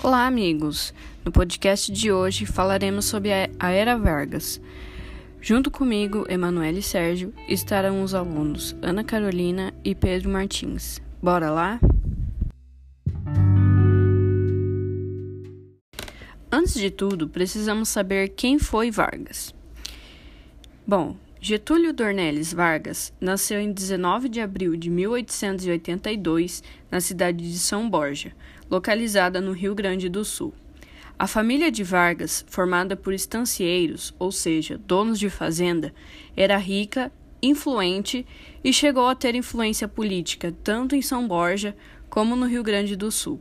Olá, amigos! No podcast de hoje falaremos sobre a Era Vargas. Junto comigo, Emanuele e Sérgio, estarão os alunos Ana Carolina e Pedro Martins. Bora lá? Antes de tudo, precisamos saber quem foi Vargas. Bom, Getúlio Dornelles Vargas nasceu em 19 de abril de 1882 na cidade de São Borja, localizada no Rio Grande do Sul. A família de Vargas, formada por estancieiros, ou seja, donos de fazenda, era rica, influente e chegou a ter influência política tanto em São Borja como no Rio Grande do Sul.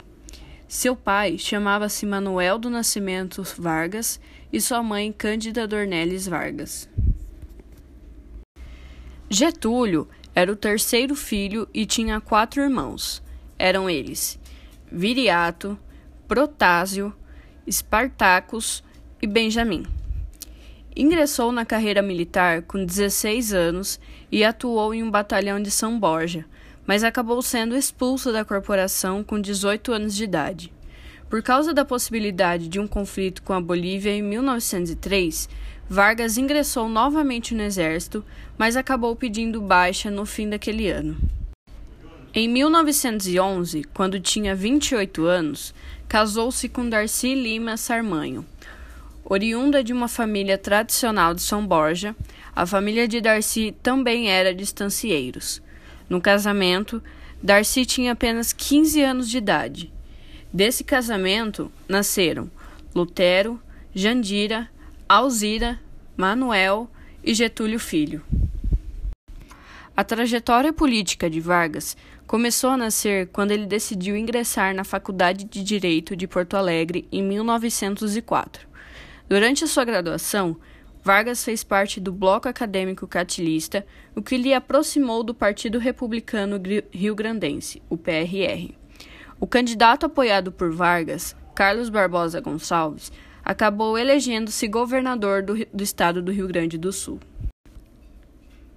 Seu pai chamava-se Manuel do Nascimento Vargas e sua mãe Cândida Dornelles Vargas. Getúlio era o terceiro filho e tinha quatro irmãos. Eram eles Viriato, Protásio, Espartacus e Benjamim. Ingressou na carreira militar com 16 anos e atuou em um batalhão de São Borja, mas acabou sendo expulso da corporação com 18 anos de idade. Por causa da possibilidade de um conflito com a Bolívia em 1903, Vargas ingressou novamente no exército, mas acabou pedindo baixa no fim daquele ano. Em 1911, quando tinha 28 anos, casou-se com Darcy Lima Sarmanho. Oriunda de uma família tradicional de São Borja, a família de Darcy também era de estancieiros. No casamento, Darcy tinha apenas 15 anos de idade. Desse casamento nasceram Lutero, Jandira, Alzira, Manuel e Getúlio Filho. A trajetória política de Vargas começou a nascer quando ele decidiu ingressar na Faculdade de Direito de Porto Alegre em 1904. Durante a sua graduação, Vargas fez parte do Bloco Acadêmico Catilista, o que lhe aproximou do Partido Republicano Rio-Grandense, o PRR. O candidato apoiado por Vargas, Carlos Barbosa Gonçalves, acabou elegendo-se governador do, do estado do Rio Grande do Sul.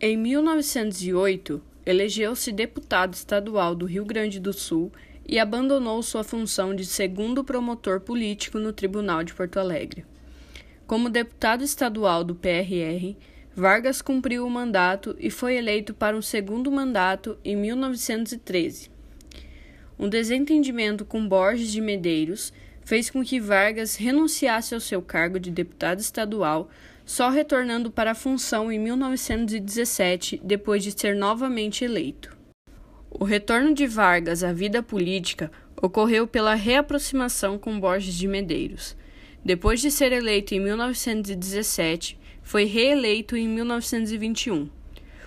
Em 1908, elegeu-se deputado estadual do Rio Grande do Sul e abandonou sua função de segundo promotor político no Tribunal de Porto Alegre. Como deputado estadual do PRR, Vargas cumpriu o mandato e foi eleito para um segundo mandato em 1913. Um desentendimento com Borges de Medeiros fez com que Vargas renunciasse ao seu cargo de deputado estadual, só retornando para a função em 1917, depois de ser novamente eleito. O retorno de Vargas à vida política ocorreu pela reaproximação com Borges de Medeiros. Depois de ser eleito em 1917, foi reeleito em 1921.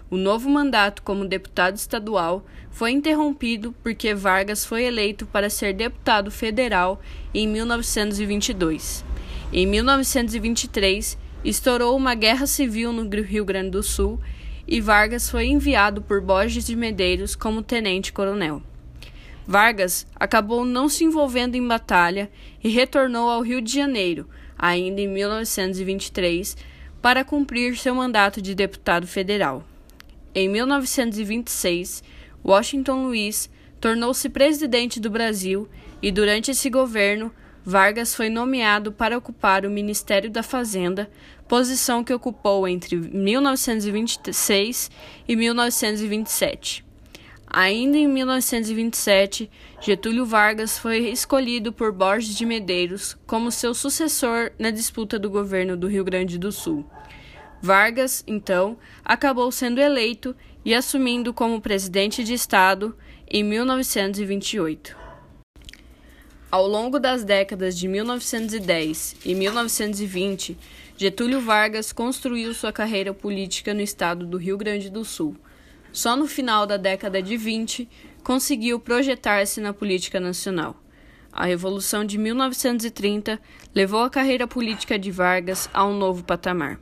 O novo mandato como deputado estadual foi interrompido porque Vargas foi eleito para ser deputado federal em 1922. Em 1923, estourou uma guerra civil no Rio Grande do Sul e Vargas foi enviado por Borges de Medeiros como tenente-coronel. Vargas acabou não se envolvendo em batalha e retornou ao Rio de Janeiro, ainda em 1923, para cumprir seu mandato de deputado federal. Em 1926, Washington Luiz tornou-se presidente do Brasil e, durante esse governo, Vargas foi nomeado para ocupar o Ministério da Fazenda, posição que ocupou entre 1926 e 1927. Ainda em 1927, Getúlio Vargas foi escolhido por Borges de Medeiros como seu sucessor na disputa do governo do Rio Grande do Sul. Vargas, então, acabou sendo eleito e assumindo como presidente de Estado em 1928. Ao longo das décadas de 1910 e 1920, Getúlio Vargas construiu sua carreira política no estado do Rio Grande do Sul. Só no final da década de 20 conseguiu projetar-se na política nacional. A Revolução de 1930 levou a carreira política de Vargas a um novo patamar.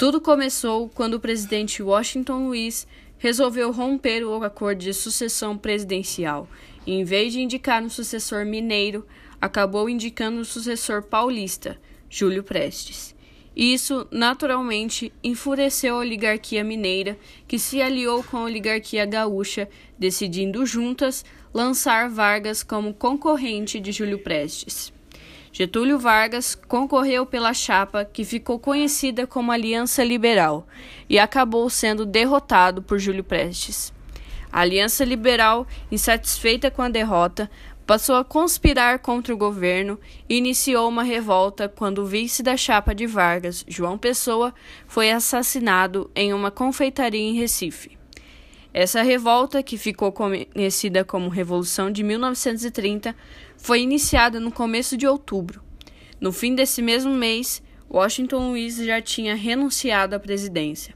Tudo começou quando o presidente Washington Luiz resolveu romper o acordo de sucessão presidencial e, em vez de indicar um sucessor mineiro, acabou indicando um sucessor paulista, Júlio Prestes. Isso, naturalmente, enfureceu a oligarquia mineira, que se aliou com a oligarquia gaúcha, decidindo juntas lançar Vargas como concorrente de Júlio Prestes. Getúlio Vargas concorreu pela chapa que ficou conhecida como Aliança Liberal e acabou sendo derrotado por Júlio Prestes. A Aliança Liberal, insatisfeita com a derrota, passou a conspirar contra o governo e iniciou uma revolta quando o vice da chapa de Vargas, João Pessoa, foi assassinado em uma confeitaria em Recife. Essa revolta, que ficou conhecida como Revolução de 1930, foi iniciada no começo de outubro. No fim desse mesmo mês, Washington Luiz já tinha renunciado à presidência.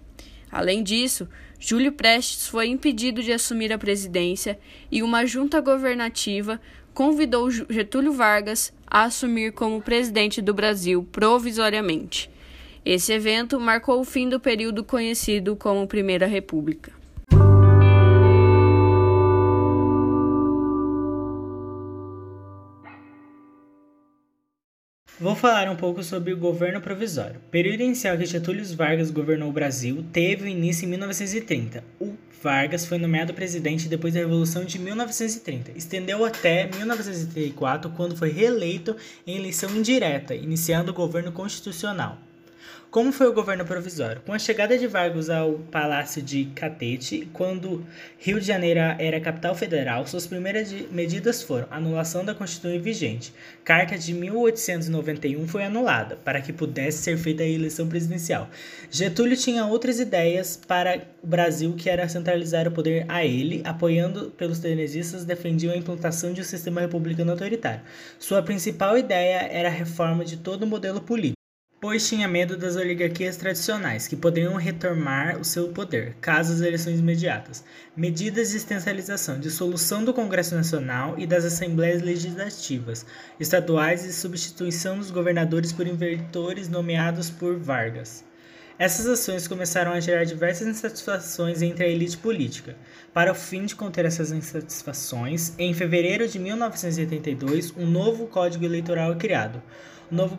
Além disso, Júlio Prestes foi impedido de assumir a presidência e uma junta governativa convidou Getúlio Vargas a assumir como presidente do Brasil provisoriamente. Esse evento marcou o fim do período conhecido como Primeira República. Vou falar um pouco sobre o governo provisório. O período inicial que Getúlio Vargas governou o Brasil teve início em 1930. O Vargas foi nomeado presidente depois da Revolução de 1930. Estendeu até 1934, quando foi reeleito em eleição indireta, iniciando o governo constitucional. Como foi o governo provisório? Com a chegada de Vargas ao Palácio de Catete, quando Rio de Janeiro era capital federal, suas primeiras medidas foram anulação da Constituição vigente. Carta de 1891 foi anulada, para que pudesse ser feita a eleição presidencial. Getúlio tinha outras ideias para o Brasil, que era centralizar o poder a ele, apoiando pelos tenezistas, defendiam a implantação de um sistema republicano autoritário. Sua principal ideia era a reforma de todo o modelo político pois tinha medo das oligarquias tradicionais, que poderiam retomar o seu poder, caso as eleições imediatas. Medidas de extensialização, dissolução do Congresso Nacional e das Assembleias Legislativas estaduais e substituição dos governadores por invertores nomeados por Vargas. Essas ações começaram a gerar diversas insatisfações entre a elite política. Para o fim de conter essas insatisfações, em fevereiro de 1982, um novo Código Eleitoral é criado. O novo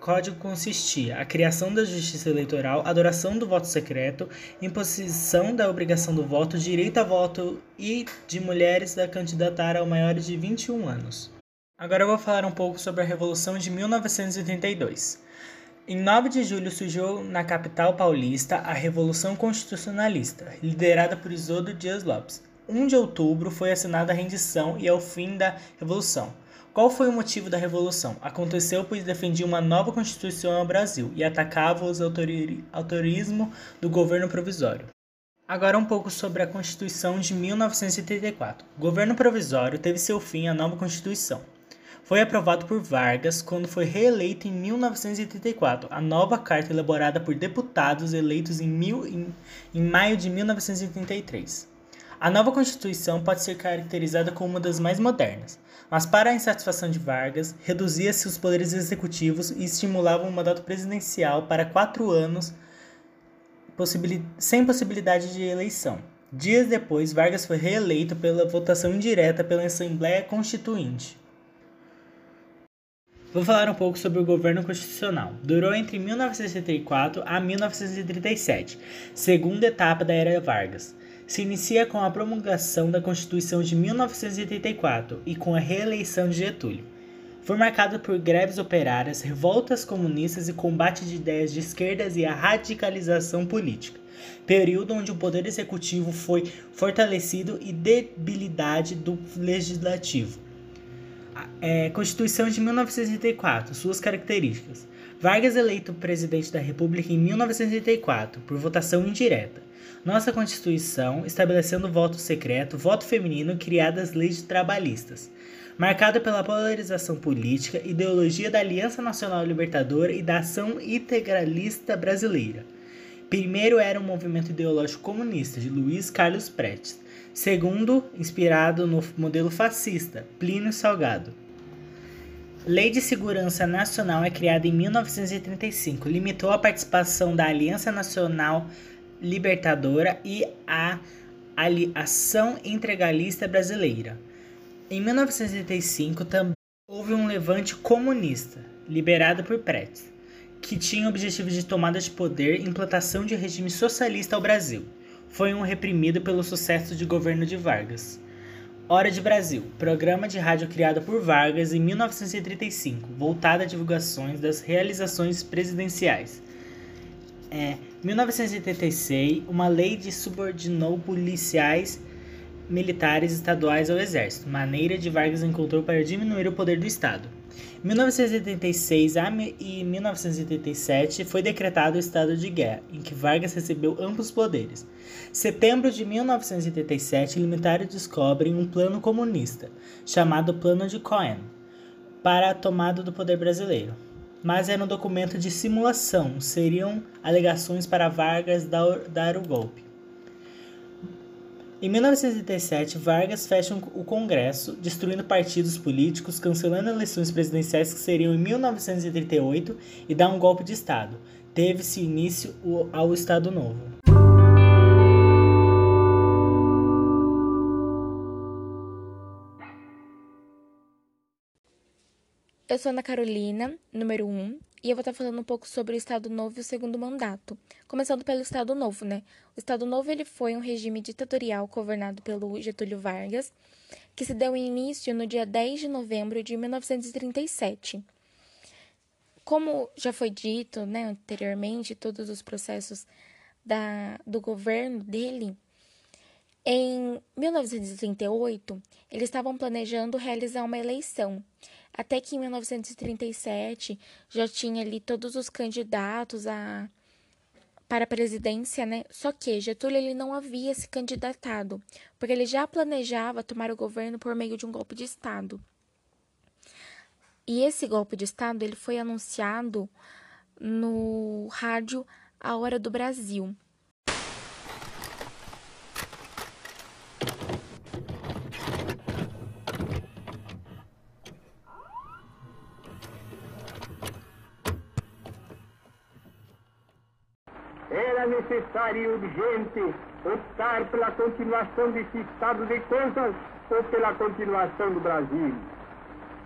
código consistia a criação da justiça eleitoral, adoração do voto secreto, imposição da obrigação do voto, direito a voto e de mulheres a candidatar ao maiores de 21 anos. Agora eu vou falar um pouco sobre a Revolução de 1932. Em 9 de julho surgiu na capital paulista a Revolução Constitucionalista, liderada por Isoldo Dias Lopes. 1 de outubro foi assinada a rendição e é o fim da Revolução. Qual foi o motivo da revolução? Aconteceu pois defendia uma nova constituição ao Brasil e atacava os autorismo do governo provisório. Agora um pouco sobre a Constituição de 1934. O governo provisório teve seu fim a nova Constituição. Foi aprovado por Vargas quando foi reeleito em 1934, a nova carta elaborada por deputados eleitos em, mil, em, em maio de 1933. A nova Constituição pode ser caracterizada como uma das mais modernas, mas para a insatisfação de Vargas, reduzia-se os poderes executivos e estimulava um mandato presidencial para quatro anos sem possibilidade de eleição. Dias depois, Vargas foi reeleito pela votação indireta pela Assembleia Constituinte. Vou falar um pouco sobre o governo constitucional. Durou entre 1964 a 1937, segunda etapa da era Vargas se inicia com a promulgação da Constituição de 1984 e com a reeleição de Getúlio. Foi marcado por greves operárias, revoltas comunistas e combate de ideias de esquerdas e a radicalização política, período onde o poder executivo foi fortalecido e debilidade do legislativo. É, Constituição de 1984, suas características. Vargas eleito presidente da República em 1984 por votação indireta nossa Constituição estabelecendo voto secreto, voto feminino, criadas leis trabalhistas. Marcada pela polarização política, ideologia da Aliança Nacional Libertadora e da ação integralista brasileira. Primeiro era um movimento ideológico comunista de Luiz Carlos Prestes. Segundo, inspirado no modelo fascista, Plínio Salgado. Lei de Segurança Nacional é criada em 1935, limitou a participação da Aliança Nacional libertadora e a Ação Integralista Brasileira. Em 1985 também houve um levante comunista, liberado por Prestes. que tinha o objetivo de tomada de poder e implantação de regime socialista ao Brasil. Foi um reprimido pelo sucesso de governo de Vargas. Hora de Brasil, programa de rádio criado por Vargas em 1935, voltado a divulgações das realizações presidenciais. É, 1986, uma lei de subordinou policiais militares estaduais ao exército, maneira de Vargas encontrou para diminuir o poder do Estado. 1986 e 1987 foi decretado o estado de guerra, em que Vargas recebeu amplos poderes. Setembro de 1987, militares descobrem um plano comunista, chamado Plano de Cohen, para a tomada do poder brasileiro. Mas era um documento de simulação, seriam alegações para Vargas dar o golpe. Em 1987, Vargas fecha o Congresso, destruindo partidos políticos, cancelando eleições presidenciais que seriam em 1938 e dá um golpe de Estado. Teve-se início ao Estado Novo. Eu sou Ana Carolina, número 1, e eu vou estar falando um pouco sobre o Estado Novo e o segundo mandato. Começando pelo Estado Novo, né? O Estado Novo ele foi um regime ditatorial governado pelo Getúlio Vargas, que se deu início no dia 10 de novembro de 1937. Como já foi dito né, anteriormente, todos os processos da, do governo dele, em 1938, eles estavam planejando realizar uma eleição até que em 1937 já tinha ali todos os candidatos a para a presidência, né? Só que Getúlio ele não havia se candidatado, porque ele já planejava tomar o governo por meio de um golpe de estado. E esse golpe de estado ele foi anunciado no rádio A Hora do Brasil. Era necessário e urgente optar pela continuação desse estado de coisas ou pela continuação do Brasil.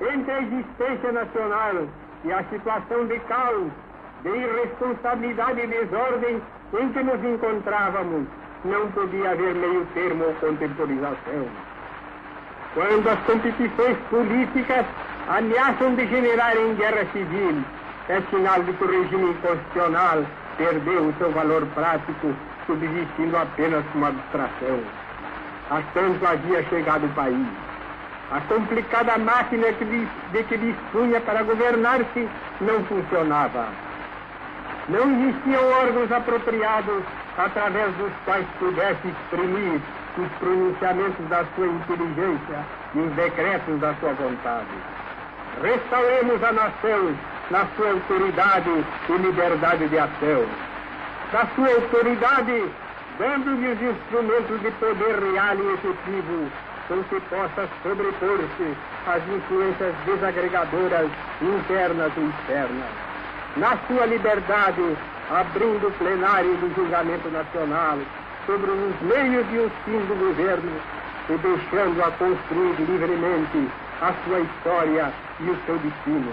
Entre a existência nacional e a situação de caos, de irresponsabilidade e desordem em que nos encontrávamos, não podia haver meio termo ou contemporização. Quando as competições políticas ameaçam degenerar em guerra civil, é sinal de que o regime inconstitucional perdeu o seu valor prático, subsistindo apenas como abstração. A tanto havia chegado o país. A complicada máquina de que dispunha para governar-se não funcionava. Não existiam órgãos apropriados através dos quais pudesse exprimir os pronunciamentos da sua inteligência e os decretos da sua vontade. Restauremos a nação na sua autoridade e liberdade de ação. Da sua autoridade, dando-lhe os instrumentos de poder real e efetivo, com que possa sobrepor-se às influências desagregadoras internas e externas. Na sua liberdade, abrindo o plenário do julgamento nacional sobre os meios e os fins do governo e deixando-a construir livremente a sua história e o seu destino.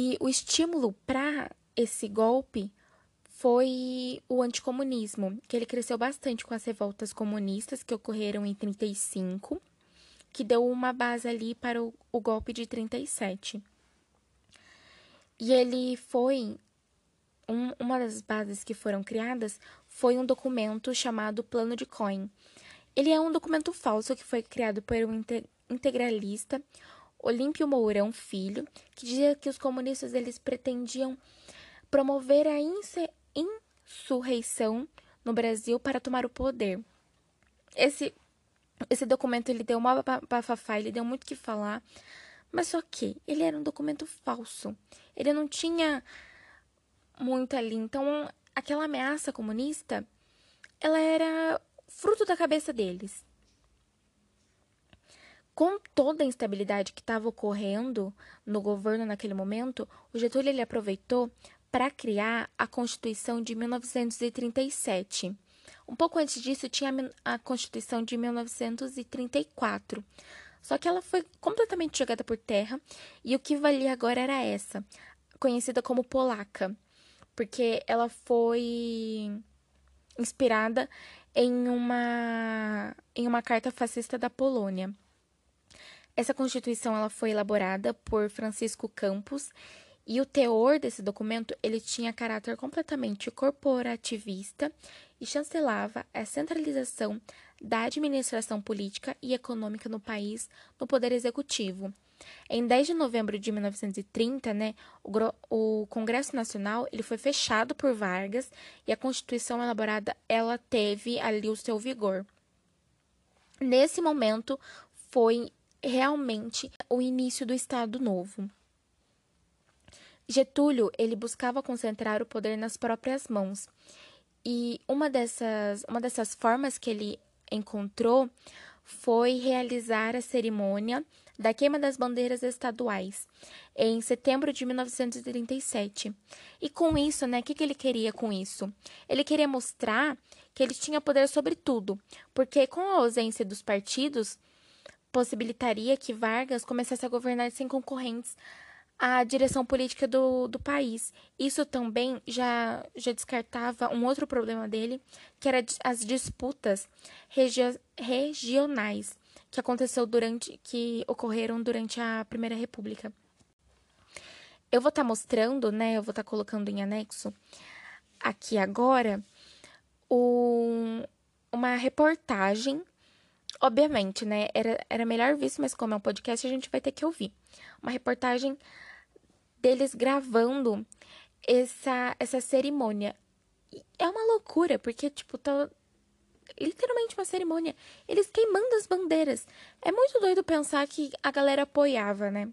E o estímulo para esse golpe foi o anticomunismo, que ele cresceu bastante com as revoltas comunistas que ocorreram em 35, que deu uma base ali para o, o golpe de 37. E ele foi um, uma das bases que foram criadas foi um documento chamado Plano de Cohen. Ele é um documento falso que foi criado por um integralista, Olímpio Mourão Filho, que dizia que os comunistas eles pretendiam promover a insurreição no Brasil para tomar o poder. Esse esse documento ele deu uma bafafá, ele deu muito que falar, mas só que ele era um documento falso. Ele não tinha muito ali. Então, aquela ameaça comunista, ela era fruto da cabeça deles. Com toda a instabilidade que estava ocorrendo no governo naquele momento, o Getúlio ele aproveitou para criar a Constituição de 1937. Um pouco antes disso, tinha a Constituição de 1934. Só que ela foi completamente jogada por terra e o que valia agora era essa, conhecida como polaca porque ela foi inspirada em uma em uma carta fascista da Polônia. Essa constituição ela foi elaborada por Francisco Campos e o teor desse documento ele tinha caráter completamente corporativista e chancelava a centralização da administração política e econômica no país no poder executivo em 10 de novembro de 1930, né, o, o, Congresso Nacional ele foi fechado por Vargas e a Constituição elaborada ela teve ali o seu vigor. Nesse momento foi realmente o início do Estado Novo. Getúlio ele buscava concentrar o poder nas próprias mãos e uma dessas, uma dessas formas que ele encontrou foi realizar a cerimônia da queima das bandeiras estaduais em setembro de 1937. E com isso, né, o que, que ele queria com isso? Ele queria mostrar que ele tinha poder sobre tudo, porque com a ausência dos partidos, possibilitaria que Vargas começasse a governar sem concorrentes à direção política do, do país. Isso também já, já descartava um outro problema dele, que era as disputas regio, regionais que aconteceu durante que ocorreram durante a Primeira República. Eu vou estar tá mostrando, né, eu vou estar tá colocando em anexo aqui agora um, uma reportagem. Obviamente, né, era, era melhor visto, mas como é um podcast, a gente vai ter que ouvir. Uma reportagem deles gravando essa, essa cerimônia. é uma loucura, porque, tipo, tá, literalmente uma cerimônia. Eles queimando as bandeiras. É muito doido pensar que a galera apoiava, né?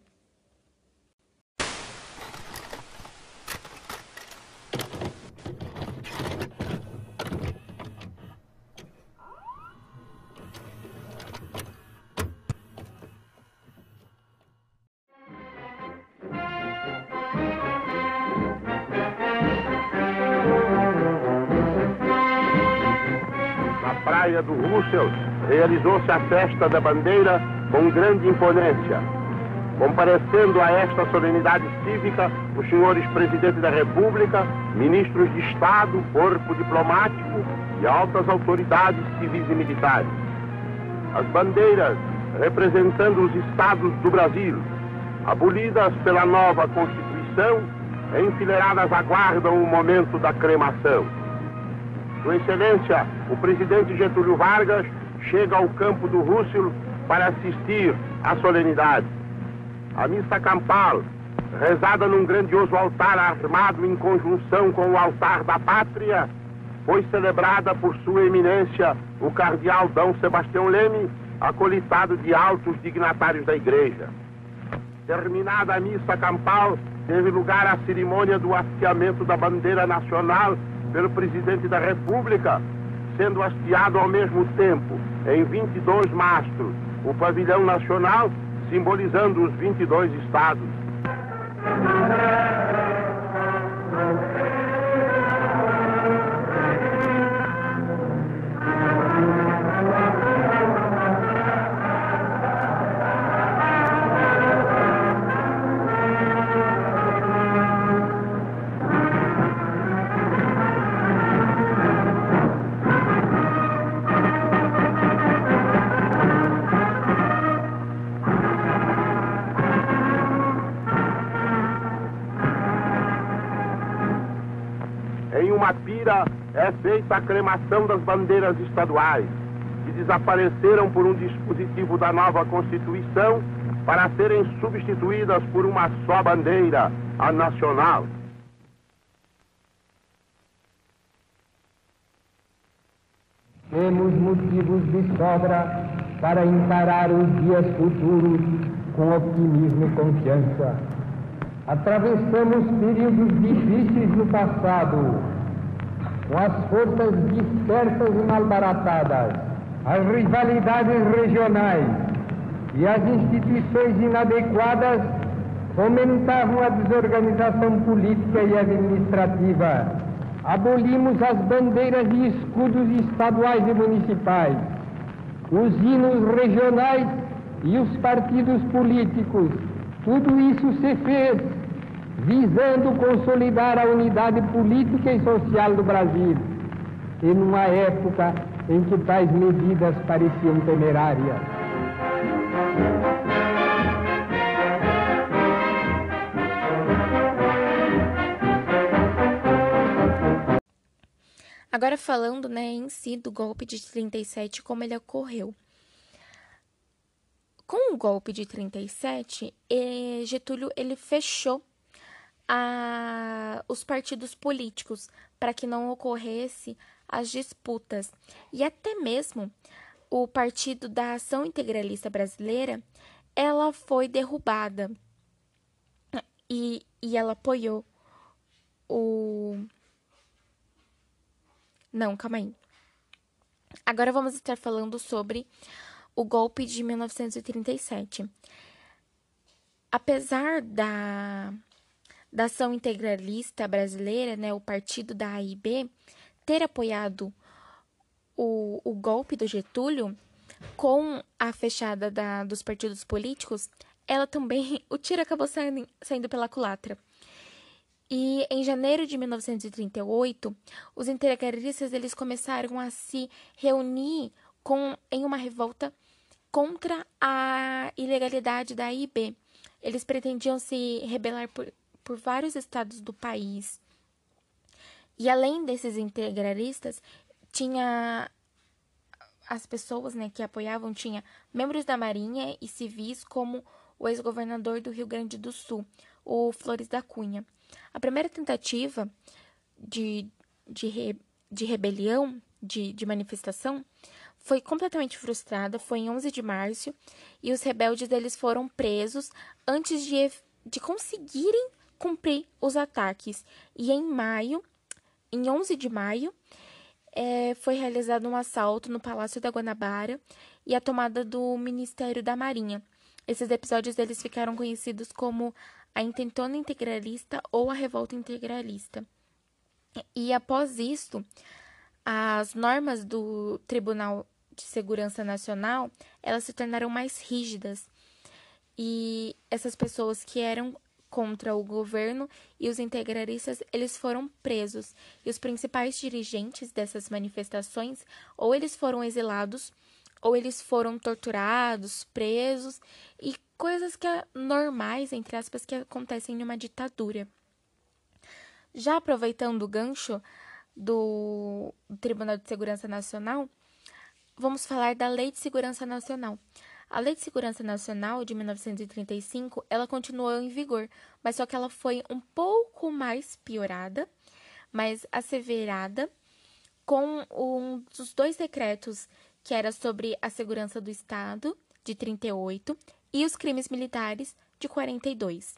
Praia do Russell, realizou-se a festa da bandeira com grande imponência. Comparecendo a esta solenidade cívica, os senhores presidentes da República, ministros de Estado, corpo diplomático e altas autoridades civis e militares. As bandeiras representando os estados do Brasil, abolidas pela nova Constituição, enfileiradas aguardam o momento da cremação. Sua Excelência, o presidente Getúlio Vargas chega ao campo do Rússio para assistir à solenidade. A missa campal, rezada num grandioso altar armado em conjunção com o altar da pátria, foi celebrada por Sua Eminência, o cardeal D. Sebastião Leme, acolitado de altos dignatários da Igreja. Terminada a missa campal, teve lugar a cerimônia do hasteamento da bandeira nacional pelo presidente da República, sendo hasteado ao mesmo tempo, em 22 mastros, o pavilhão nacional, simbolizando os 22 estados. Feita a cremação das bandeiras estaduais, que desapareceram por um dispositivo da nova Constituição para serem substituídas por uma só bandeira, a nacional. Temos motivos de sobra para encarar os dias futuros com otimismo e confiança. Atravessamos períodos difíceis no passado, com as forças dispersas e malbaratadas, as rivalidades regionais e as instituições inadequadas fomentavam a desorganização política e administrativa abolimos as bandeiras e escudos estaduais e municipais, os hinos regionais e os partidos políticos. Tudo isso se fez visando consolidar a unidade política e social do Brasil, em uma época em que tais medidas pareciam temerárias. Agora falando, né, em si do golpe de 37, como ele ocorreu. Com o golpe de 37, eh, Getúlio ele fechou a, os partidos políticos para que não ocorresse as disputas e até mesmo o partido da Ação Integralista Brasileira ela foi derrubada e, e ela apoiou o não, calma aí. Agora vamos estar falando sobre o golpe de 1937. Apesar da, da ação integralista brasileira, né, o partido da AIB, ter apoiado o, o golpe do Getúlio, com a fechada da, dos partidos políticos, ela também, o tiro acabou saindo, saindo pela culatra. E em janeiro de 1938, os integralistas eles começaram a se reunir com, em uma revolta contra a ilegalidade da IB. Eles pretendiam se rebelar por, por vários estados do país. E além desses integralistas, tinha as pessoas né, que apoiavam, tinha membros da Marinha e civis, como o ex-governador do Rio Grande do Sul, o Flores da Cunha. A primeira tentativa de, de, re, de rebelião, de, de manifestação, foi completamente frustrada, foi em 11 de março, e os rebeldes eles foram presos antes de, de conseguirem cumprir os ataques. E em maio, em 11 de maio, é, foi realizado um assalto no Palácio da Guanabara e a tomada do Ministério da Marinha. Esses episódios eles ficaram conhecidos como a intentona integralista ou a revolta integralista. E após isso, as normas do Tribunal de Segurança Nacional, elas se tornaram mais rígidas. E essas pessoas que eram contra o governo e os integralistas, eles foram presos. E os principais dirigentes dessas manifestações, ou eles foram exilados, ou eles foram torturados, presos, e coisas que é normais, entre aspas, que acontecem numa ditadura. Já aproveitando o gancho do Tribunal de Segurança Nacional, vamos falar da Lei de Segurança Nacional. A Lei de Segurança Nacional de 1935, ela continuou em vigor, mas só que ela foi um pouco mais piorada, mais asseverada, com um dos dois decretos que era sobre a segurança do Estado, de 38, e os crimes militares, de 42.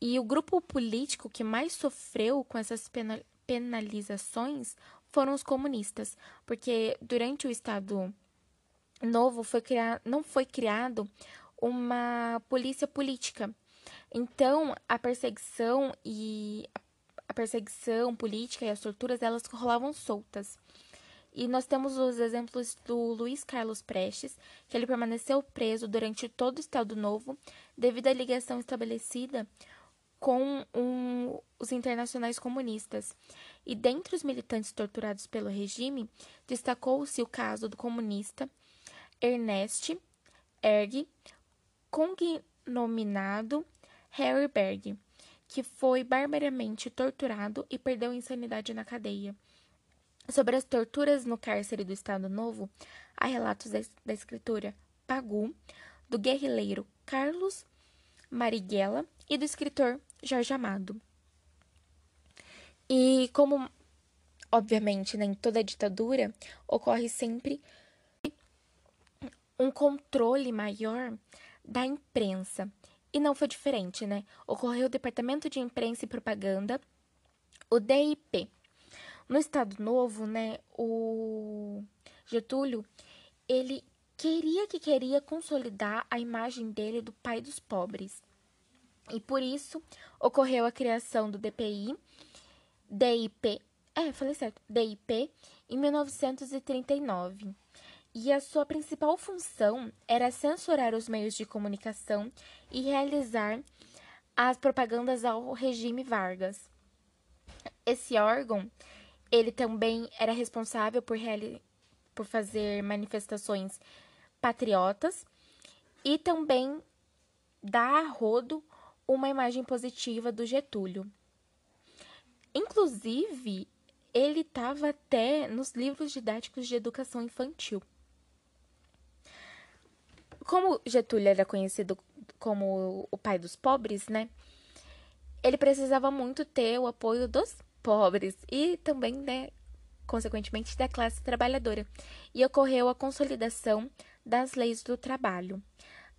E o grupo político que mais sofreu com essas penalizações foram os comunistas, porque durante o Estado Novo foi criar, não foi criado uma polícia política. Então, a perseguição e a perseguição política e as torturas elas rolavam soltas. E nós temos os exemplos do Luiz Carlos Prestes, que ele permaneceu preso durante todo o Estado Novo devido à ligação estabelecida com um, os internacionais comunistas. E dentre os militantes torturados pelo regime, destacou-se o caso do comunista Ernest Erg, cognominado Harry Berg, que foi barbaramente torturado e perdeu a insanidade na cadeia. Sobre as torturas no cárcere do Estado Novo, há relatos da escritora Pagu, do guerrilheiro Carlos Marighella e do escritor Jorge Amado. E como, obviamente, né, toda ditadura, ocorre sempre um controle maior da imprensa. E não foi diferente, né? Ocorreu o Departamento de Imprensa e Propaganda, o DIP. No Estado Novo, né, o Getúlio, ele queria que queria consolidar a imagem dele do pai dos pobres. E por isso ocorreu a criação do DPI, DIP, é, falei certo, DIP, em 1939 e a sua principal função era censurar os meios de comunicação e realizar as propagandas ao regime Vargas. Esse órgão, ele também era responsável por, por fazer manifestações patriotas e também dar a rodo uma imagem positiva do Getúlio. Inclusive, ele estava até nos livros didáticos de educação infantil. Como Getúlio era conhecido como o pai dos pobres, né? Ele precisava muito ter o apoio dos pobres e também, né, consequentemente, da classe trabalhadora. E ocorreu a consolidação das leis do trabalho.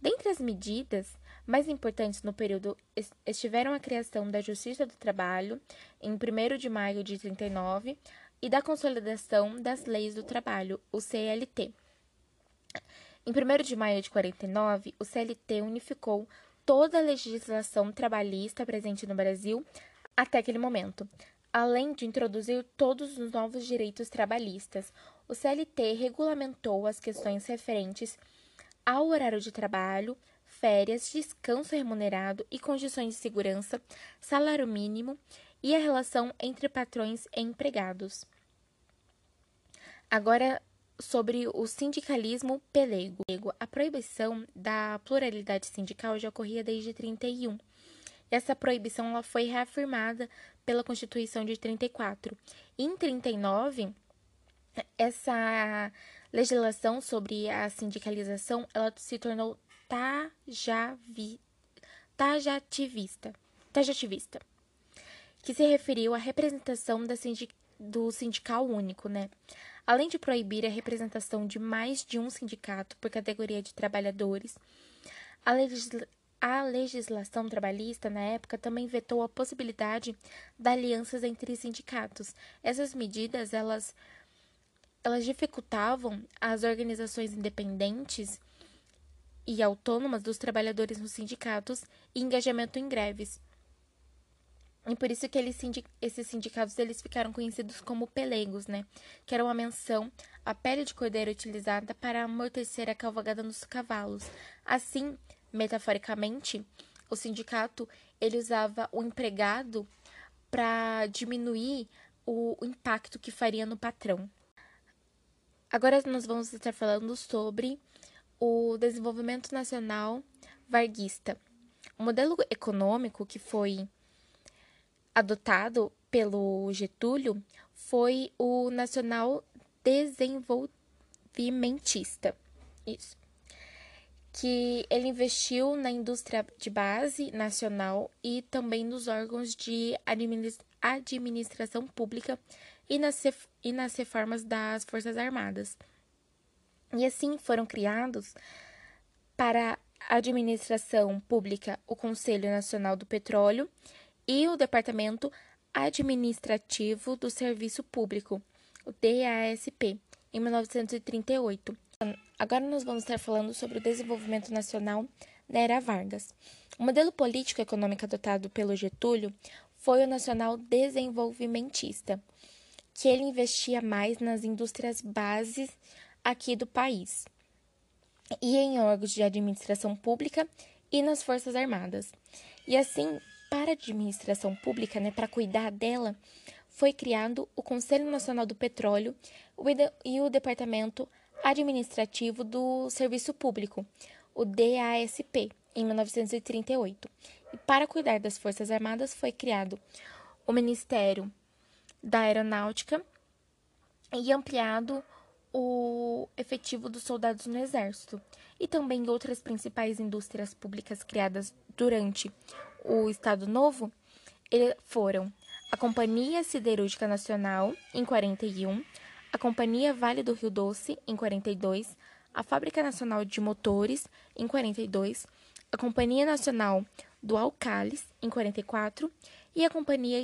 Dentre as medidas mais importantes no período estiveram a criação da Justiça do Trabalho, em 1 de maio de 39, e da consolidação das leis do trabalho, o CLT. Em 1 de maio de 49, o CLT unificou toda a legislação trabalhista presente no Brasil até aquele momento, além de introduzir todos os novos direitos trabalhistas. O CLT regulamentou as questões referentes ao horário de trabalho, férias, descanso remunerado e condições de segurança, salário mínimo e a relação entre patrões e empregados. Agora, sobre o sindicalismo pelego. A proibição da pluralidade sindical já ocorria desde 31. Essa proibição ela foi reafirmada pela Constituição de 34. Em 39, essa legislação sobre a sindicalização ela se tornou tajavi, tajativista, tajativista, que se referiu à representação da do sindical único, né? Além de proibir a representação de mais de um sindicato por categoria de trabalhadores. A, legisla a legislação trabalhista, na época, também vetou a possibilidade de alianças entre sindicatos. Essas medidas, elas, elas dificultavam as organizações independentes e autônomas dos trabalhadores nos sindicatos e engajamento em greves. E por isso que eles, esses sindicatos eles ficaram conhecidos como pelegos, né? Que era uma menção à pele de cordeiro utilizada para amortecer a cavalgada nos cavalos. Assim, metaforicamente, o sindicato ele usava o empregado para diminuir o, impacto que faria no patrão. Agora nós vamos estar falando sobre o desenvolvimento nacional varguista. O modelo econômico que foi adotado pelo Getúlio foi o nacional desenvolvimentista. Isso. Que ele investiu na indústria de base nacional e também nos órgãos de administração pública e nas, e nas reformas das Forças Armadas. E assim foram criados para a administração pública o Conselho Nacional do Petróleo e o Departamento Administrativo do Serviço Público, o DASP, em 1938. Agora nós vamos estar falando sobre o desenvolvimento nacional na era Vargas. O modelo político econômico adotado pelo Getúlio foi o nacional desenvolvimentista, que ele investia mais nas indústrias bases aqui do país e em órgãos de administração pública e nas Forças Armadas. E assim, para a administração pública, né, para cuidar dela, foi criado o Conselho Nacional do Petróleo e o Departamento Administrativo do Serviço Público, o DASP, em 1938. E para cuidar das Forças Armadas foi criado o Ministério da Aeronáutica e ampliado o efetivo dos soldados no Exército e também outras principais indústrias públicas criadas durante o Estado Novo foram a Companhia Siderúrgica Nacional, em 41, a Companhia Vale do Rio Doce, em 42, a Fábrica Nacional de Motores, em 42, a Companhia Nacional do Alcális, em 44, e a Companhia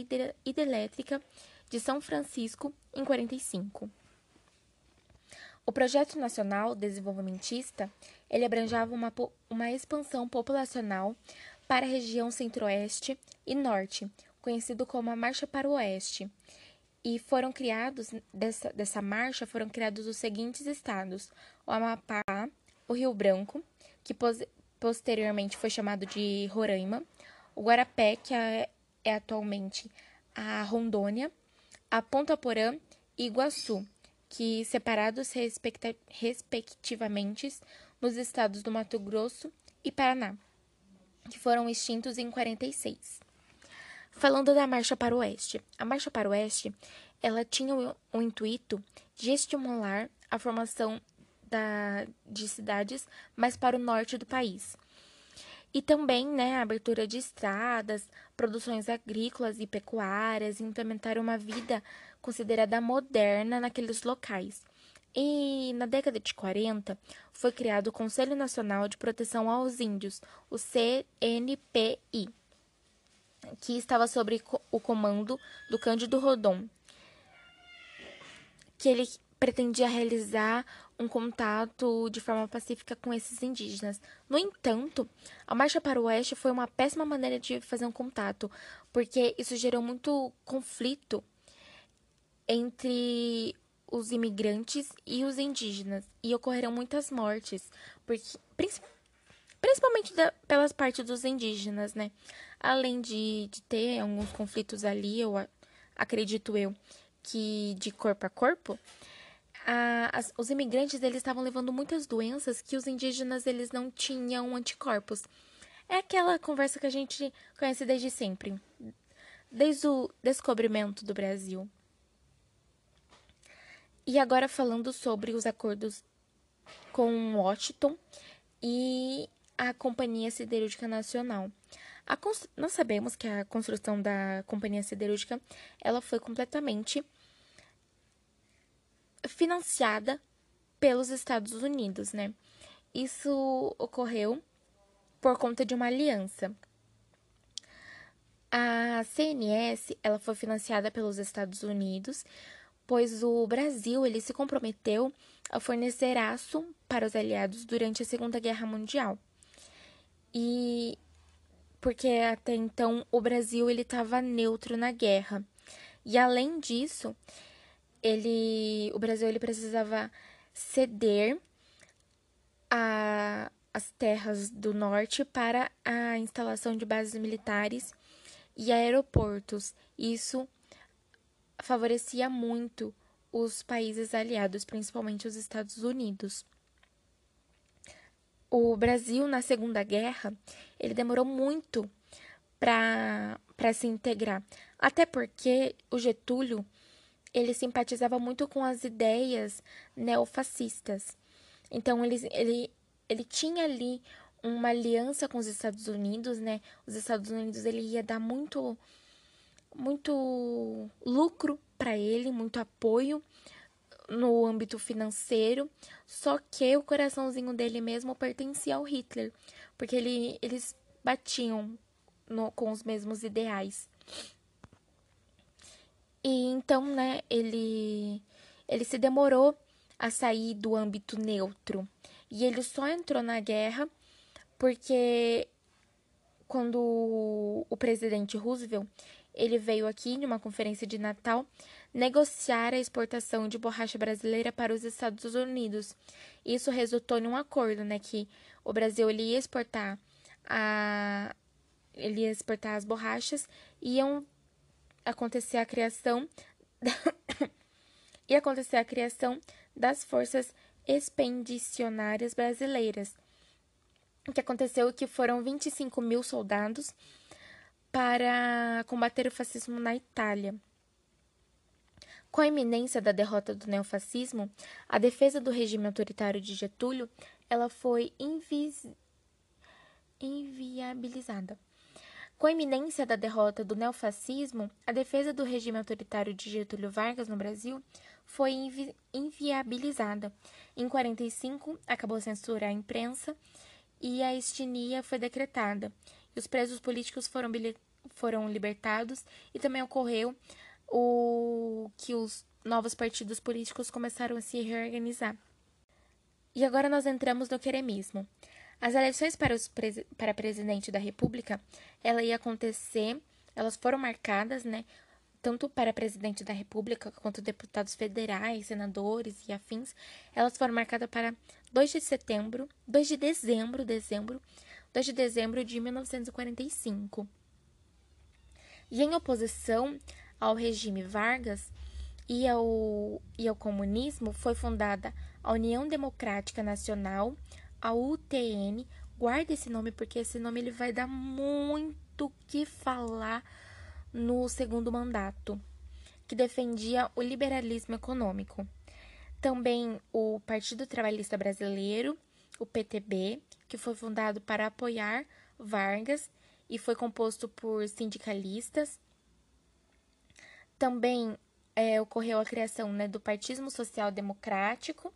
Hidrelétrica de São Francisco, em 45. O projeto nacional desenvolvimentista ele abranjava uma, uma expansão populacional para a região centro-oeste e norte, conhecido como a Marcha para o Oeste. E foram criados, dessa, dessa marcha, foram criados os seguintes estados: o Amapá, o Rio Branco, que pos, posteriormente foi chamado de Roraima, o Guarapé, que é, é atualmente a Rondônia, a Ponta Porã e Iguaçu, que separados respectivamente nos estados do Mato Grosso e Paraná, que foram extintos em 46. Falando da Marcha para o Oeste. A Marcha para o Oeste, ela tinha o, o intuito de estimular a formação da, de cidades mais para o norte do país. E também né, a abertura de estradas, produções agrícolas e pecuárias, implementar uma vida considerada moderna naqueles locais. E na década de 40 foi criado o Conselho Nacional de Proteção aos Índios, o CNPI que estava sob o comando do Cândido Rodon, que ele pretendia realizar um contato de forma pacífica com esses indígenas. No entanto, a marcha para o oeste foi uma péssima maneira de fazer um contato, porque isso gerou muito conflito entre os imigrantes e os indígenas, e ocorreram muitas mortes, porque principalmente da, pelas partes dos indígenas, né? Além de, de ter alguns conflitos ali, eu acredito eu, que de corpo a corpo, a, as, os imigrantes eles estavam levando muitas doenças que os indígenas eles não tinham anticorpos. É aquela conversa que a gente conhece desde sempre, desde o descobrimento do Brasil. E agora falando sobre os acordos com Washington e a Companhia Siderúrgica Nacional. Nós sabemos que a construção da Companhia Siderúrgica ela foi completamente financiada pelos Estados Unidos, né? Isso ocorreu por conta de uma aliança. A CNS ela foi financiada pelos Estados Unidos, pois o Brasil ele se comprometeu a fornecer aço para os aliados durante a Segunda Guerra Mundial. E porque até então o Brasil ele estava neutro na guerra. E além disso, ele, o Brasil ele precisava ceder a, as terras do norte para a instalação de bases militares e aeroportos. Isso favorecia muito os países aliados, principalmente os Estados Unidos o Brasil na Segunda Guerra, ele demorou muito para se integrar. Até porque o Getúlio, ele simpatizava muito com as ideias neofascistas. Então, ele, ele, ele tinha ali uma aliança com os Estados Unidos, né? Os Estados Unidos, ele ia dar muito, muito lucro para ele, muito apoio no âmbito financeiro, só que o coraçãozinho dele mesmo pertencia ao Hitler, porque ele, eles batiam no, com os mesmos ideais. E então, né, ele, ele se demorou a sair do âmbito neutro. E ele só entrou na guerra porque quando o presidente Roosevelt ele veio aqui numa conferência de Natal negociar a exportação de borracha brasileira para os Estados Unidos. Isso resultou em um acordo, né, que o Brasil ele ia exportar a ele ia exportar as borrachas e iam acontecer a criação ia acontecer a criação das forças expedicionárias brasileiras. O que aconteceu é que foram 25 mil soldados para combater o fascismo na Itália. Com a iminência da derrota do neofascismo, a defesa do regime autoritário de Getúlio ela foi invis... inviabilizada. Com a iminência da derrota do neofascismo, a defesa do regime autoritário de Getúlio Vargas no Brasil foi invi inviabilizada. Em 45, acabou a censura à imprensa e a estinia foi decretada. E os presos políticos foram, foram libertados e também ocorreu o que os novos partidos políticos começaram a se reorganizar. E agora nós entramos no queremismo. As eleições para, os para presidente da República, ela ia acontecer, elas foram marcadas, né, tanto para presidente da República quanto deputados federais, senadores e afins, elas foram marcadas para 2 de setembro, 2 de dezembro, dezembro, 2 de dezembro de 1945. E em oposição ao regime Vargas e ao, e ao comunismo, foi fundada a União Democrática Nacional, a UTN. Guarde esse nome porque esse nome ele vai dar muito que falar no segundo mandato, que defendia o liberalismo econômico. Também o Partido Trabalhista Brasileiro, o PTB, que foi fundado para apoiar Vargas e foi composto por sindicalistas. Também é, ocorreu a criação né, do Partido Social Democrático,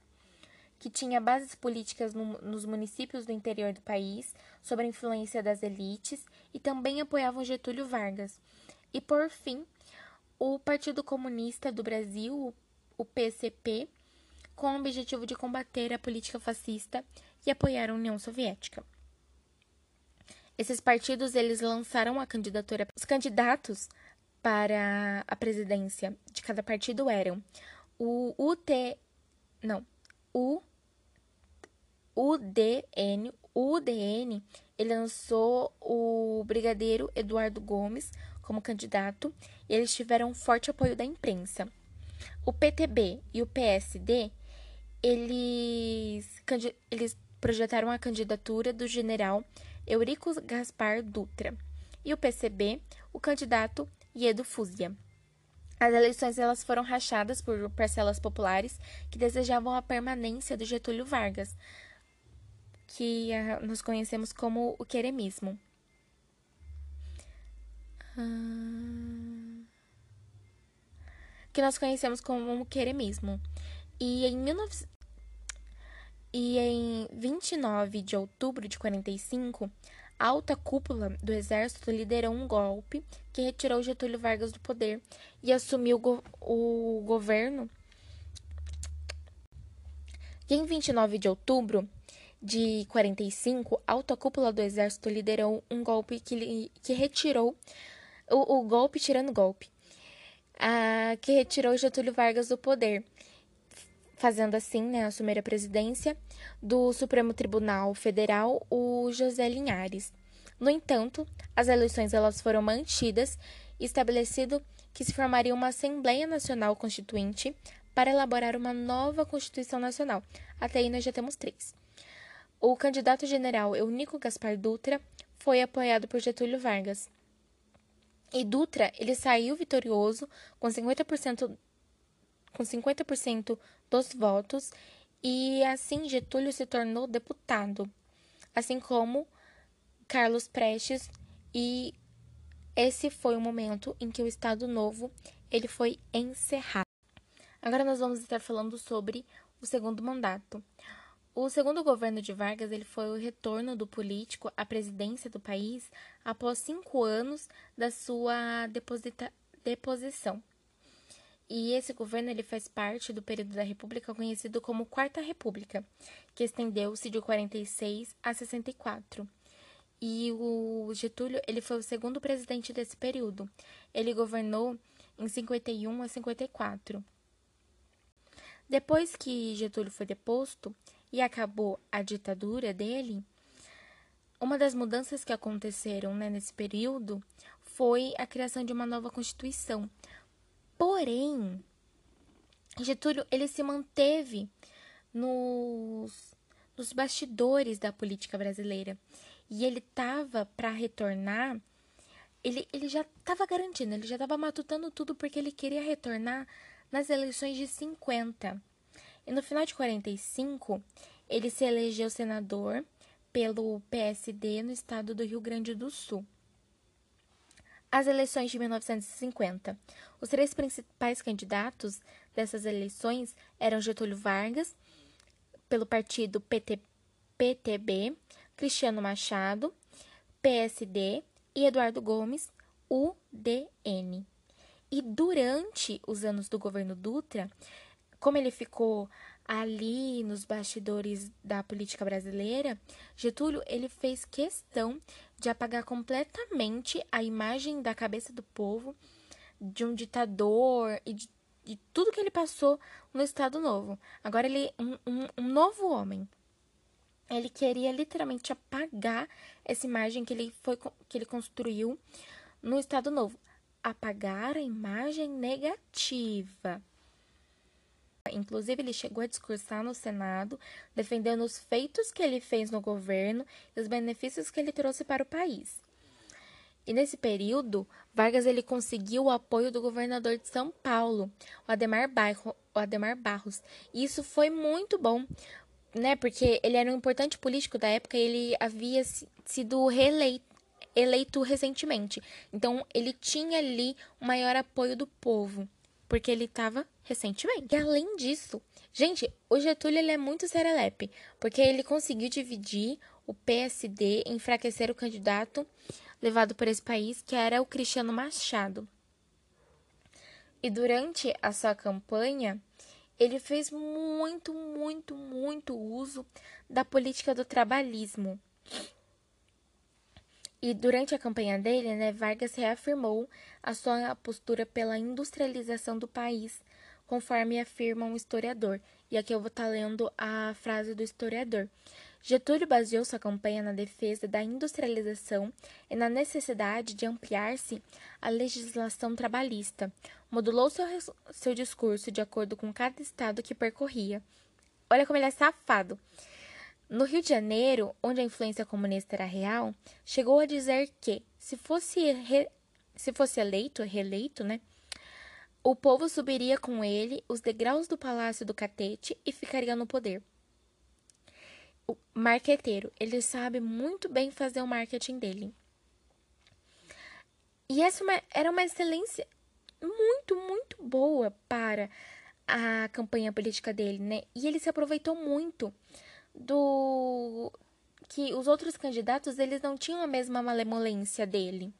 que tinha bases políticas no, nos municípios do interior do país, sob a influência das elites, e também apoiavam Getúlio Vargas. E, por fim, o Partido Comunista do Brasil, o PCP, com o objetivo de combater a política fascista e apoiar a União Soviética. Esses partidos eles lançaram a candidatura. Os candidatos para a presidência de cada partido eram o UT, não, o UDN, o UDN, ele lançou o brigadeiro Eduardo Gomes como candidato e eles tiveram um forte apoio da imprensa. O PTB e o PSD, eles, eles projetaram a candidatura do general Eurico Gaspar Dutra e o PCB, o candidato Iedo Fuzia. As eleições elas foram rachadas por parcelas populares que desejavam a permanência do Getúlio Vargas, que uh, nós conhecemos como o queremismo. Uh, que nós conhecemos como o queremismo. E em, 19... e em 29 de outubro de 45, a alta cúpula do exército liderou um golpe que retirou Getúlio Vargas do poder e assumiu go o governo. E em 29 de outubro, de 45, a alta cúpula do exército liderou um golpe que, que retirou o, o golpe tirando golpe, a, que retirou Getúlio Vargas do poder, fazendo assim, né, assumir a presidência do Supremo Tribunal Federal, o José Linhares. No entanto, as eleições elas foram mantidas estabelecido que se formaria uma Assembleia Nacional Constituinte para elaborar uma nova Constituição Nacional. Até aí nós já temos três. O candidato general Eunico Gaspar Dutra foi apoiado por Getúlio Vargas. E Dutra, ele saiu vitorioso com 50% com 50% dos votos e assim Getúlio se tornou deputado, assim como Carlos Prestes e esse foi o momento em que o Estado Novo ele foi encerrado. Agora nós vamos estar falando sobre o segundo mandato. O segundo governo de Vargas ele foi o retorno do político à presidência do país após cinco anos da sua deposita, deposição. E esse governo ele faz parte do período da República conhecido como Quarta República, que estendeu-se de 46 a 64. E o Getúlio ele foi o segundo presidente desse período. Ele governou em 51 a 54. Depois que Getúlio foi deposto, e acabou a ditadura dele, uma das mudanças que aconteceram né, nesse período foi a criação de uma nova Constituição. Porém, Getúlio ele se manteve nos, nos bastidores da política brasileira e ele estava para retornar ele, ele já estava garantindo, ele já estava matutando tudo porque ele queria retornar nas eleições de 50. E no final de 45, ele se elegeu senador pelo PSD no estado do Rio Grande do Sul. As eleições de 1950. Os três principais candidatos dessas eleições eram Getúlio Vargas, pelo partido PT, PTB, Cristiano Machado, PSD e Eduardo Gomes, UDN. E durante os anos do governo Dutra, como ele ficou ali nos bastidores da política brasileira, Getúlio ele fez questão de apagar completamente a imagem da cabeça do povo de um ditador e de, de tudo que ele passou no Estado Novo. Agora ele é um, um, um novo homem. Ele queria literalmente apagar essa imagem que ele foi que ele construiu no Estado Novo, apagar a imagem negativa. Inclusive, ele chegou a discursar no Senado, defendendo os feitos que ele fez no governo e os benefícios que ele trouxe para o país. E nesse período, Vargas ele conseguiu o apoio do governador de São Paulo, o Ademar, o Ademar Barros. E isso foi muito bom, né? Porque ele era um importante político da época e ele havia sido reeleito eleito recentemente. Então, ele tinha ali o maior apoio do povo, porque ele estava recentemente. E além disso, gente, o Getúlio ele é muito serelepe, porque ele conseguiu dividir o PSD, enfraquecer o candidato levado por esse país, que era o Cristiano Machado. E durante a sua campanha, ele fez muito, muito, muito uso da política do trabalhismo. E durante a campanha dele, né, Vargas reafirmou a sua postura pela industrialização do país, conforme afirma um historiador. E aqui eu vou estar tá lendo a frase do historiador. Getúlio baseou sua campanha na defesa da industrialização e na necessidade de ampliar-se a legislação trabalhista. Modulou seu, seu discurso de acordo com cada estado que percorria. Olha como ele é safado. No Rio de Janeiro, onde a influência comunista era real, chegou a dizer que, se fosse, re... se fosse eleito, reeleito, né, o povo subiria com ele os degraus do Palácio do Catete e ficaria no poder. O marqueteiro, ele sabe muito bem fazer o marketing dele. E essa é era uma excelência muito, muito boa para a campanha política dele, né? E ele se aproveitou muito do que os outros candidatos eles não tinham a mesma malemolência dele.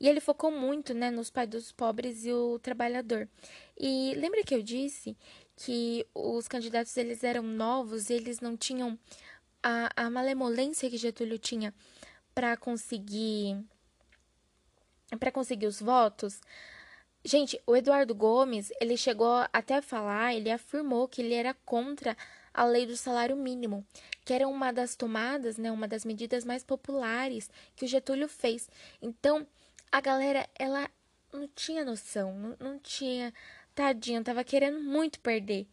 E ele focou muito, né, nos pais dos pobres e o trabalhador. E lembra que eu disse que os candidatos eles eram novos e eles não tinham a, a malemolência que Getúlio tinha para conseguir para conseguir os votos? Gente, o Eduardo Gomes, ele chegou até a falar, ele afirmou que ele era contra a lei do salário mínimo, que era uma das tomadas, né, uma das medidas mais populares que o Getúlio fez. Então, a galera, ela não tinha noção, não, não tinha, tadinho, tava querendo muito perder.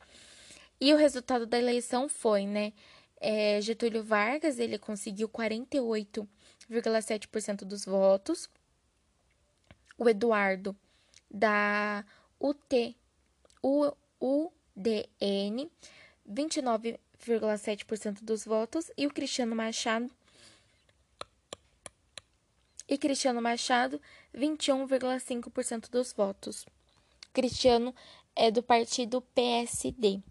E o resultado da eleição foi, né, é, Getúlio Vargas, ele conseguiu 48,7% dos votos. O Eduardo, da UT, U, UDN, 29,7% dos votos e o Cristiano Machado e Cristiano Machado 21,5% dos votos. Cristiano é do partido PSD.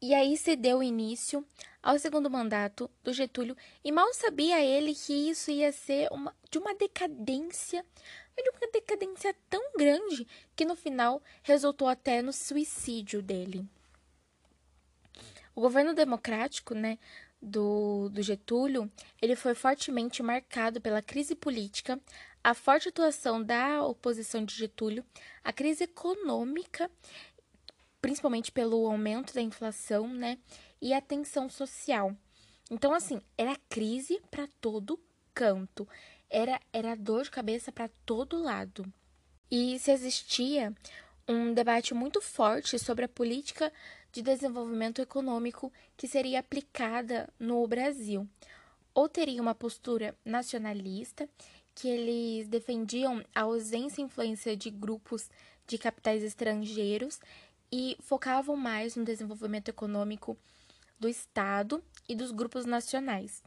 E aí se deu início ao segundo mandato do Getúlio e mal sabia ele que isso ia ser uma, de uma decadência, de uma decadência tão grande que no final resultou até no suicídio dele. O governo democrático, né, do, do Getúlio, ele foi fortemente marcado pela crise política, a forte atuação da oposição de Getúlio, a crise econômica, principalmente pelo aumento da inflação, né, e a tensão social. Então, assim, era crise para todo canto, era, era dor de cabeça para todo lado. E se existia um debate muito forte sobre a política de desenvolvimento econômico que seria aplicada no Brasil. Ou teria uma postura nacionalista, que eles defendiam a ausência e influência de grupos de capitais estrangeiros e focavam mais no desenvolvimento econômico do Estado e dos grupos nacionais.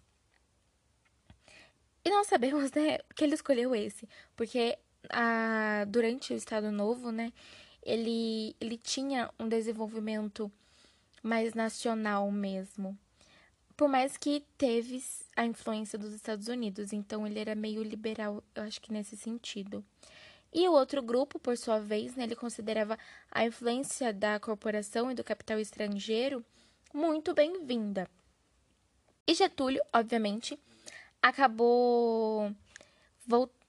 E nós sabemos, né, que ele escolheu esse, porque a, durante o Estado Novo, né, ele, ele tinha um desenvolvimento mais nacional mesmo. Por mais que teve a influência dos Estados Unidos, então ele era meio liberal, eu acho que nesse sentido. E o outro grupo, por sua vez, né, ele considerava a influência da corporação e do capital estrangeiro muito bem-vinda. E Getúlio, obviamente, acabou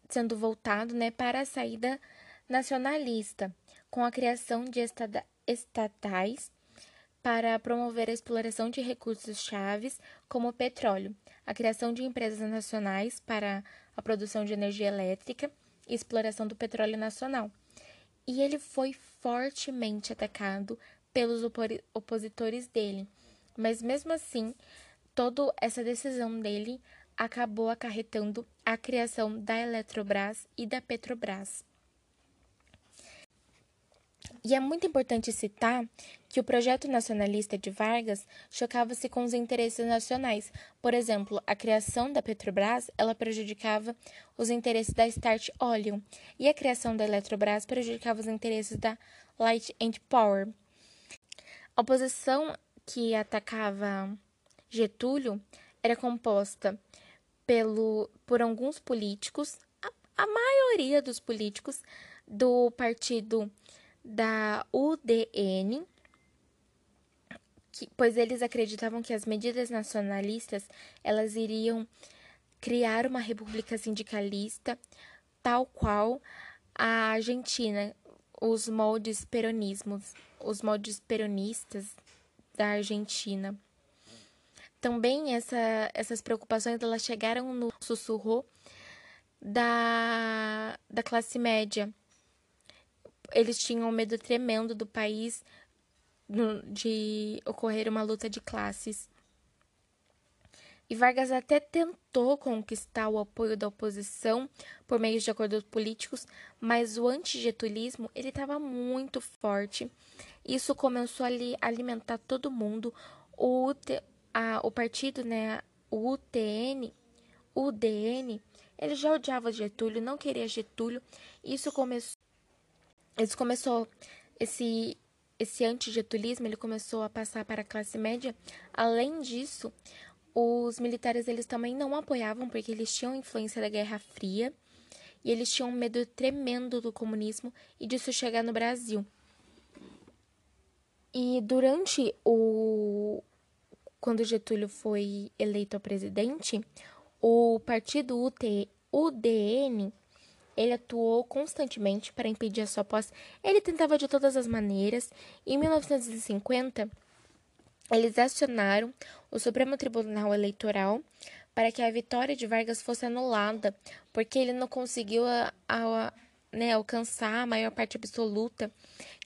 sendo voltado né, para a saída nacionalista, com a criação de estatais para promover a exploração de recursos chaves como petróleo, a criação de empresas nacionais para a produção de energia elétrica e exploração do petróleo nacional. E ele foi fortemente atacado pelos opositores dele, mas mesmo assim, toda essa decisão dele acabou acarretando a criação da Eletrobras e da Petrobras. E é muito importante citar que o projeto nacionalista de Vargas chocava-se com os interesses nacionais. Por exemplo, a criação da Petrobras, ela prejudicava os interesses da Start Oil, e a criação da Eletrobras prejudicava os interesses da Light and Power. A oposição que atacava Getúlio era composta pelo, por alguns políticos, a, a maioria dos políticos do partido da UDN, que, pois eles acreditavam que as medidas nacionalistas elas iriam criar uma república sindicalista tal qual a Argentina, os moldes peronismos, os moldes peronistas da Argentina. Também essa, essas preocupações elas chegaram no sussurro da, da classe média. Eles tinham medo tremendo do país de ocorrer uma luta de classes. E Vargas até tentou conquistar o apoio da oposição por meio de acordos políticos, mas o antigetulismo ele estava muito forte. Isso começou a alimentar todo mundo. O, a, o partido, né, o UTN, UDN, ele já odiava Getúlio, não queria Getúlio. Isso começou, isso começou esse esse antigetulismo, ele começou a passar para a classe média. Além disso, os militares eles também não apoiavam porque eles tinham influência da Guerra Fria e eles tinham medo tremendo do comunismo e disso chegar no Brasil. E durante o quando Getúlio foi eleito presidente, o partido UT, UDN ele atuou constantemente para impedir a sua posse. Ele tentava de todas as maneiras. Em 1950, eles acionaram o Supremo Tribunal Eleitoral para que a vitória de Vargas fosse anulada, porque ele não conseguiu a, a, né, alcançar a maior parte absoluta,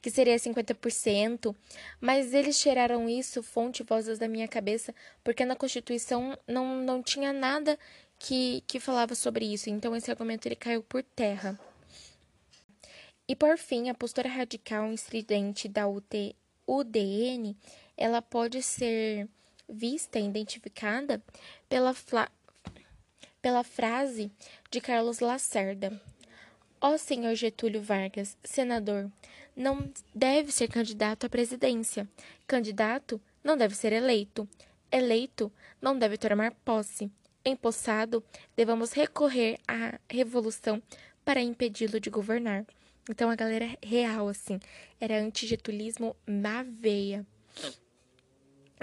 que seria 50%, mas eles tiraram isso, fonte vozes da minha cabeça, porque na Constituição não, não tinha nada que, que falava sobre isso, então esse argumento ele caiu por terra. E por fim, a postura radical estridente da UT, UDN, ela pode ser vista e identificada pela, pela frase de Carlos Lacerda, Ó senhor Getúlio Vargas, senador, não deve ser candidato à presidência. Candidato não deve ser eleito. Eleito não deve tomar posse. Empossado, devemos recorrer à revolução para impedi-lo de governar. Então a galera é real, assim, era antigetulismo na veia.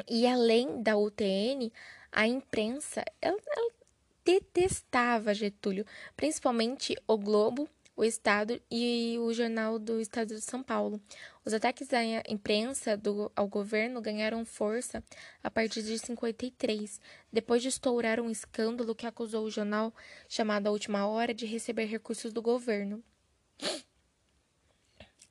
E além da UTN, a imprensa ela, ela detestava Getúlio, principalmente o Globo o Estado e o Jornal do Estado de São Paulo. Os ataques à imprensa do, ao governo ganharam força a partir de 53, depois de estourar um escândalo que acusou o jornal chamado A Última Hora de receber recursos do governo.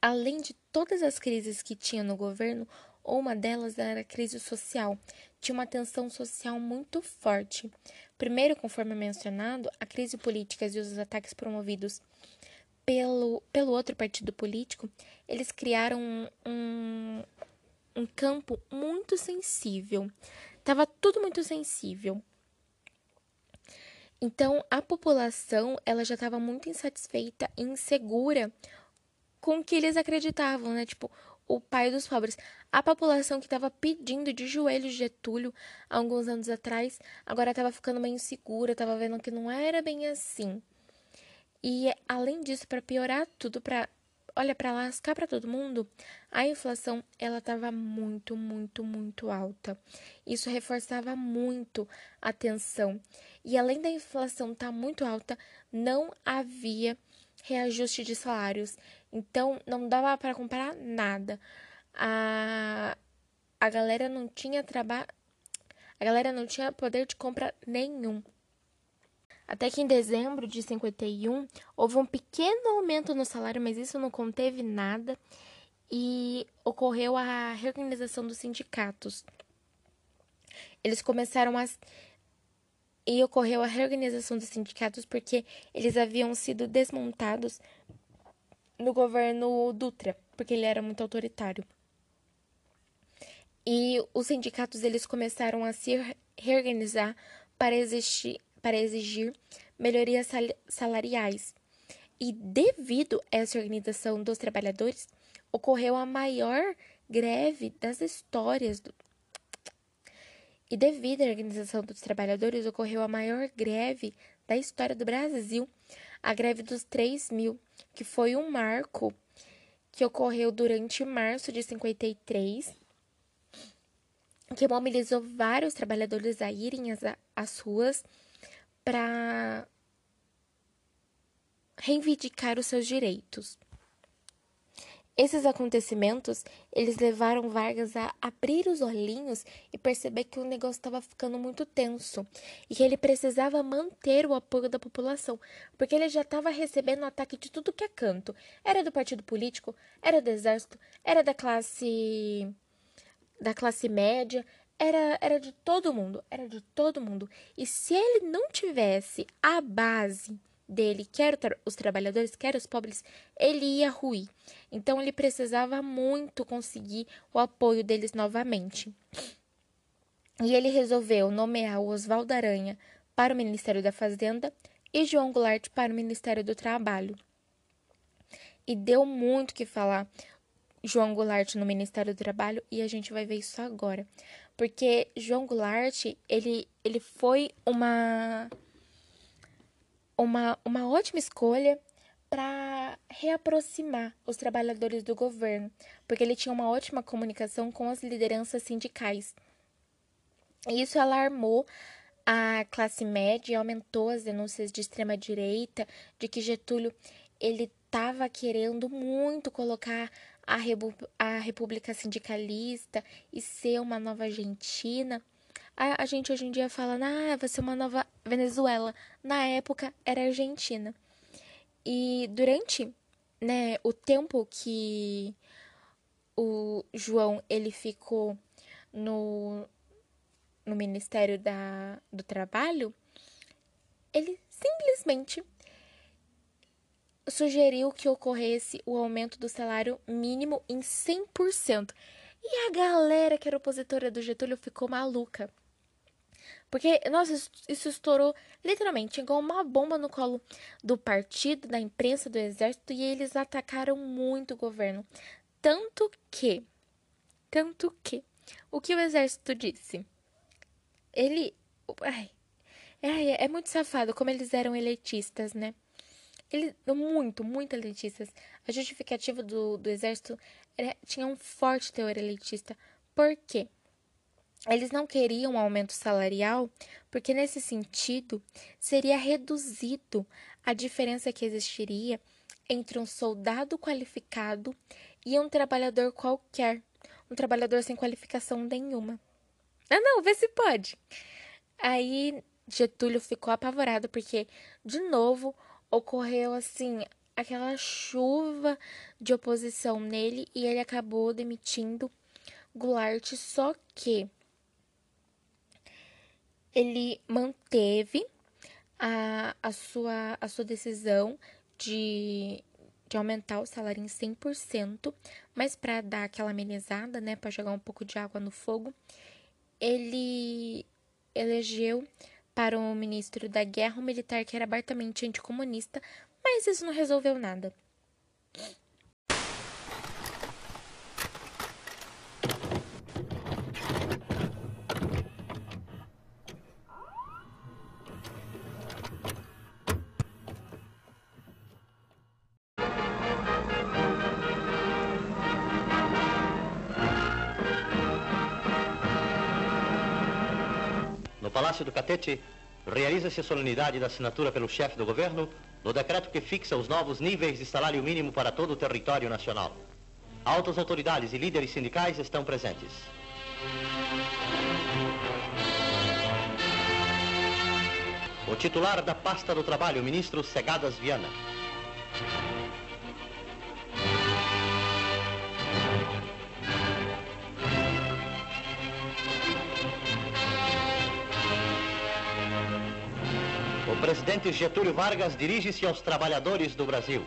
Além de todas as crises que tinha no governo, uma delas era a crise social. Tinha uma tensão social muito forte. Primeiro, conforme mencionado, a crise política e os ataques promovidos pelo, pelo outro partido político, eles criaram um, um campo muito sensível. Tava tudo muito sensível. Então, a população, ela já estava muito insatisfeita e insegura com o que eles acreditavam, né? Tipo, o pai dos pobres. A população que estava pedindo de joelhos Getúlio há alguns anos atrás, agora estava ficando meio insegura, estava vendo que não era bem assim. E além disso, para piorar tudo, para olha para lascar para todo mundo, a inflação ela estava muito, muito, muito alta. Isso reforçava muito a tensão. E além da inflação estar tá muito alta, não havia reajuste de salários. Então, não dava para comprar nada. A, a galera não tinha trabalho. A galera não tinha poder de compra nenhum. Até que em dezembro de 51 houve um pequeno aumento no salário, mas isso não conteve nada e ocorreu a reorganização dos sindicatos. Eles começaram a e ocorreu a reorganização dos sindicatos porque eles haviam sido desmontados no governo Dutra, porque ele era muito autoritário. E os sindicatos eles começaram a se reorganizar para, existir, para exigir melhorias salariais. E devido a essa organização dos trabalhadores, ocorreu a maior greve das histórias do, e devido à organização dos trabalhadores, ocorreu a maior greve da história do Brasil, a greve dos 3 mil, que foi um marco que ocorreu durante março de 53, que mobilizou vários trabalhadores a irem às, às ruas para reivindicar os seus direitos. Esses acontecimentos, eles levaram Vargas a abrir os olhinhos e perceber que o negócio estava ficando muito tenso e que ele precisava manter o apoio da população, porque ele já estava recebendo ataque de tudo que é canto. Era do partido político, era do exército, era da classe da classe média, era, era de todo mundo, era de todo mundo. E se ele não tivesse a base dele, quer os trabalhadores, quer os pobres, ele ia ruir. Então ele precisava muito conseguir o apoio deles novamente. E ele resolveu nomear o Oswaldo Aranha para o Ministério da Fazenda e João Goulart para o Ministério do Trabalho. E deu muito que falar João Goulart no Ministério do Trabalho e a gente vai ver isso agora. Porque João Goulart, ele, ele foi uma uma, uma ótima escolha para reaproximar os trabalhadores do governo, porque ele tinha uma ótima comunicação com as lideranças sindicais. E isso alarmou a classe média e aumentou as denúncias de extrema direita de que Getúlio ele estava querendo muito colocar a, a República Sindicalista e ser uma nova Argentina. A, a gente hoje em dia fala, ah, vai ser uma nova Venezuela. Na época era Argentina. E durante né, o tempo que o João ele ficou no, no Ministério da, do Trabalho, ele simplesmente sugeriu que ocorresse o aumento do salário mínimo em 100%. E a galera que era opositora do Getúlio ficou maluca. Porque, nossa, isso estourou literalmente igual uma bomba no colo do partido, da imprensa, do exército, e eles atacaram muito o governo. Tanto que. Tanto que. O que o exército disse? Ele. Ai, é, é muito safado como eles eram elitistas, né? Eles, muito, muito elitistas. A justificativa do, do exército era, tinha um forte teor elitista. Por quê? Eles não queriam um aumento salarial porque, nesse sentido, seria reduzido a diferença que existiria entre um soldado qualificado e um trabalhador qualquer, um trabalhador sem qualificação nenhuma. Ah, não, vê se pode. Aí Getúlio ficou apavorado porque, de novo, ocorreu assim aquela chuva de oposição nele e ele acabou demitindo Goulart. Só que ele manteve a, a, sua, a sua decisão de, de aumentar o salário em 100%, mas para dar aquela amenizada, né, para jogar um pouco de água no fogo, ele elegeu para o ministro da Guerra um militar que era abertamente anticomunista, mas isso não resolveu nada. Palácio do Catete, realiza-se a solenidade da assinatura pelo chefe do governo no decreto que fixa os novos níveis de salário mínimo para todo o território nacional. Altas autoridades e líderes sindicais estão presentes. O titular da pasta do trabalho, ministro Segadas Viana. Presidente Getúlio Vargas dirige-se aos trabalhadores do Brasil.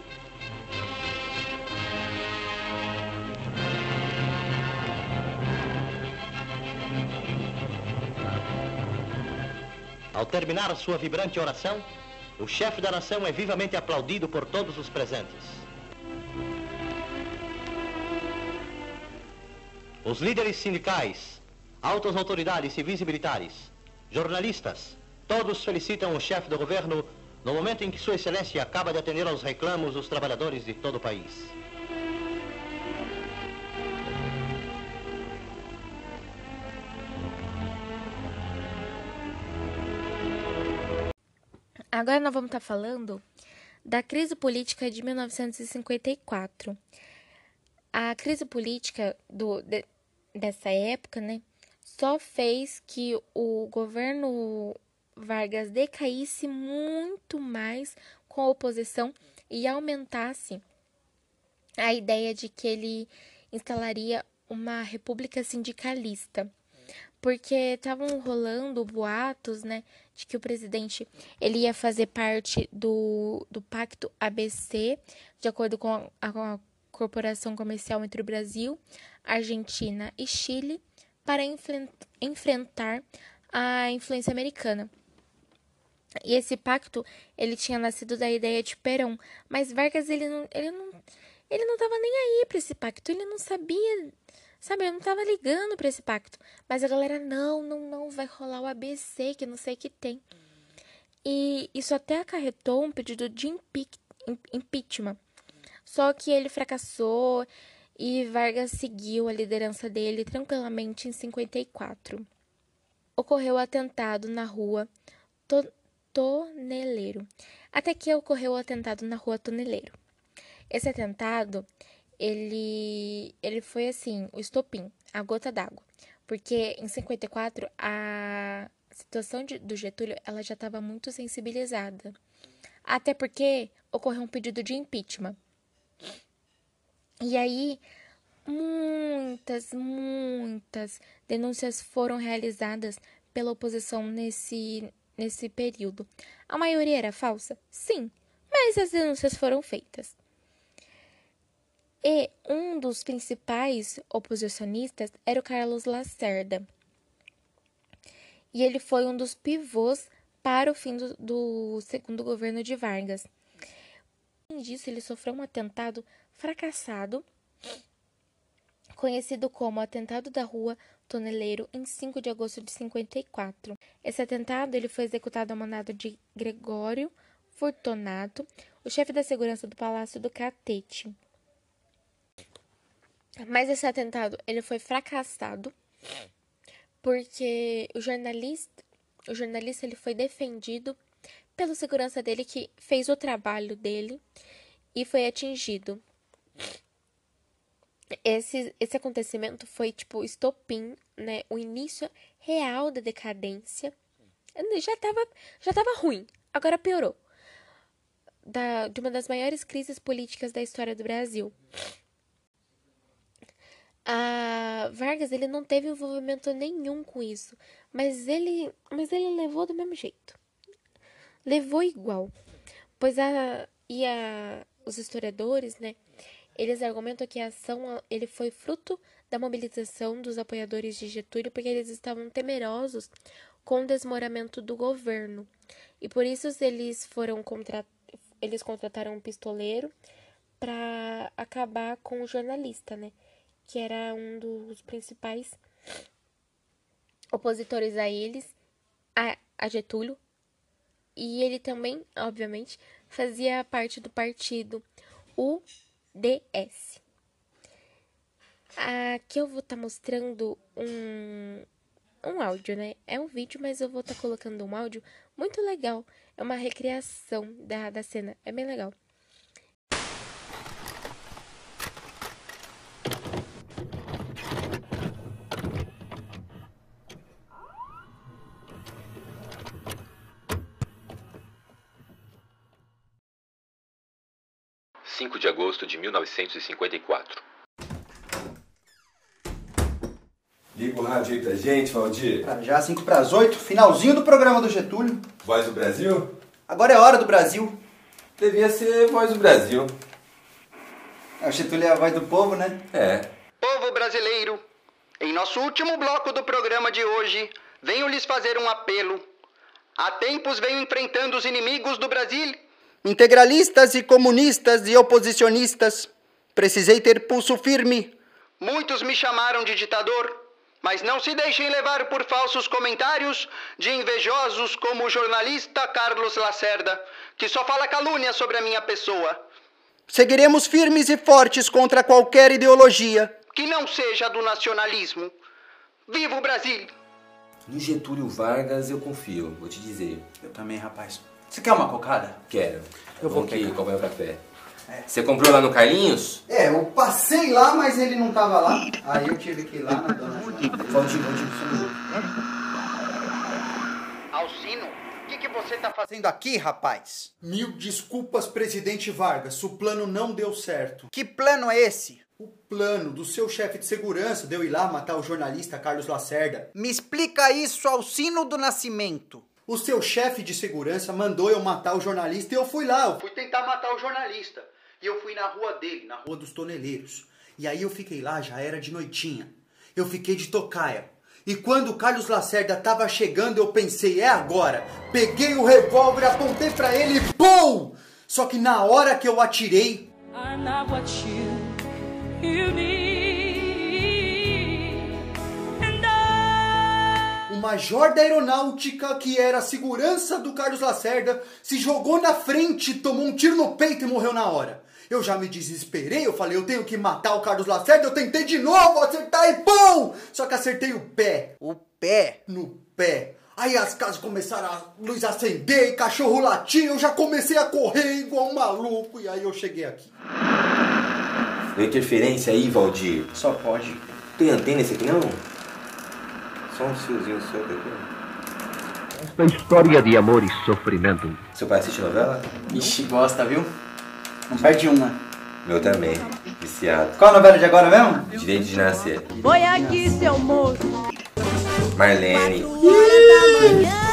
Ao terminar sua vibrante oração, o chefe da nação é vivamente aplaudido por todos os presentes. Os líderes sindicais, altas autoridades civis e militares, jornalistas, Todos felicitam o chefe do governo no momento em que Sua Excelência acaba de atender aos reclamos dos trabalhadores de todo o país. Agora nós vamos estar falando da crise política de 1954. A crise política do, de, dessa época, né, só fez que o governo Vargas decaísse muito mais com a oposição e aumentasse a ideia de que ele instalaria uma república sindicalista. Porque estavam rolando boatos, né, de que o presidente ele ia fazer parte do, do pacto ABC, de acordo com a, com a corporação comercial entre o Brasil, Argentina e Chile, para enfrentar a influência americana. E esse pacto, ele tinha nascido da ideia de Perón, mas Vargas ele não, ele não, ele não tava nem aí para esse pacto, ele não sabia, sabe, ele não tava ligando para esse pacto. Mas a galera não, não, não vai rolar o ABC, que não sei o que tem. E isso até acarretou um pedido de impeachment. Só que ele fracassou e Vargas seguiu a liderança dele tranquilamente em 54. Ocorreu o atentado na rua Toneleiro. Até que ocorreu o atentado na rua Toneleiro. Esse atentado, ele, ele foi assim, o estopim, a gota d'água. Porque em 54 a situação de, do Getúlio ela já estava muito sensibilizada. Até porque ocorreu um pedido de impeachment. E aí, muitas, muitas denúncias foram realizadas pela oposição nesse, nesse período. A maioria era falsa? Sim, mas as denúncias foram feitas. E um dos principais oposicionistas era o Carlos Lacerda. E ele foi um dos pivôs para o fim do, do segundo governo de Vargas. Além disso, ele sofreu um atentado fracassado, conhecido como Atentado da Rua Toneleiro em 5 de agosto de 54. Esse atentado ele foi executado ao mandado de Gregório Fortunato, o chefe da segurança do Palácio do Catete. Mas esse atentado ele foi fracassado porque o jornalista, o jornalista ele foi defendido pelo segurança dele que fez o trabalho dele e foi atingido esse, esse acontecimento foi, tipo, estopim, né? O início real da decadência. Já tava, já tava ruim, agora piorou. Da, de uma das maiores crises políticas da história do Brasil. A Vargas ele não teve envolvimento nenhum com isso, mas ele, mas ele levou do mesmo jeito. Levou igual. Pois a e a os historiadores, né, eles argumentam que a ação ele foi fruto da mobilização dos apoiadores de Getúlio porque eles estavam temerosos com o desmoramento do governo. E por isso eles foram contra eles contrataram um pistoleiro para acabar com o jornalista, né? Que era um dos principais opositores a eles, a, a Getúlio. E ele também, obviamente, fazia parte do partido UDS. Aqui eu vou estar tá mostrando um, um áudio, né? É um vídeo, mas eu vou estar tá colocando um áudio muito legal. É uma recriação da, da cena. É bem legal. Cinco de agosto de 1954. Liga o rádio aí pra gente, Valdir. Ah, já 5 para as 8, finalzinho do programa do Getúlio. Voz do Brasil? Agora é hora do Brasil. Devia ser Voz do Brasil. É, o Getúlio é a voz do povo, né? É. Povo brasileiro, em nosso último bloco do programa de hoje, venho lhes fazer um apelo. Há tempos venho enfrentando os inimigos do Brasil, integralistas e comunistas e oposicionistas. Precisei ter pulso firme. Muitos me chamaram de ditador, mas não se deixem levar por falsos comentários de invejosos como o jornalista Carlos Lacerda, que só fala calúnia sobre a minha pessoa. Seguiremos firmes e fortes contra qualquer ideologia que não seja do nacionalismo. Viva o Brasil! No Getúlio Vargas eu confio, vou te dizer. Eu também, rapaz. Você quer uma cocada? Quero. Eu vou aqui comprar o café. Você comprou lá no Carlinhos? É, eu passei lá, mas ele não tava lá. Aí eu tive que ir lá na dona Joana. Valdir, Valdir, Alcino, o que, que você tá fazendo? Aqui, rapaz? Mil desculpas, presidente Vargas. O plano não deu certo. Que plano é esse? O plano do seu chefe de segurança de eu ir lá matar o jornalista Carlos Lacerda. Me explica isso, Alcino do Nascimento. O seu chefe de segurança mandou eu matar o jornalista e eu fui lá. Eu fui tentar matar o jornalista. E eu fui na rua dele, na rua dos toneleiros. E aí eu fiquei lá, já era de noitinha. Eu fiquei de tocaia. E quando o Carlos Lacerda tava chegando, eu pensei, é agora. Peguei o revólver, apontei pra ele e pum! Só que na hora que eu atirei, I'm not what you, you need. Major da aeronáutica, que era a segurança do Carlos Lacerda, se jogou na frente, tomou um tiro no peito e morreu na hora. Eu já me desesperei, eu falei, eu tenho que matar o Carlos Lacerda, eu tentei de novo acertar e pum! Só que acertei o pé. O pé? No pé. Aí as casas começaram a luz acender, e cachorro latir, eu já comecei a correr igual um maluco, e aí eu cheguei aqui. Deu interferência aí, Valdir. Só pode. Tem antena esse aqui não? Só uns fiozinhos soltos aqui. Esta história de amor e sofrimento. Seu pai assiste novela? Ixi, gosta, viu? Não perde uma. Meu também. Viciado. Qual a novela de agora mesmo? Direito de nascer. Foi aqui, seu moço. Marlene. Sai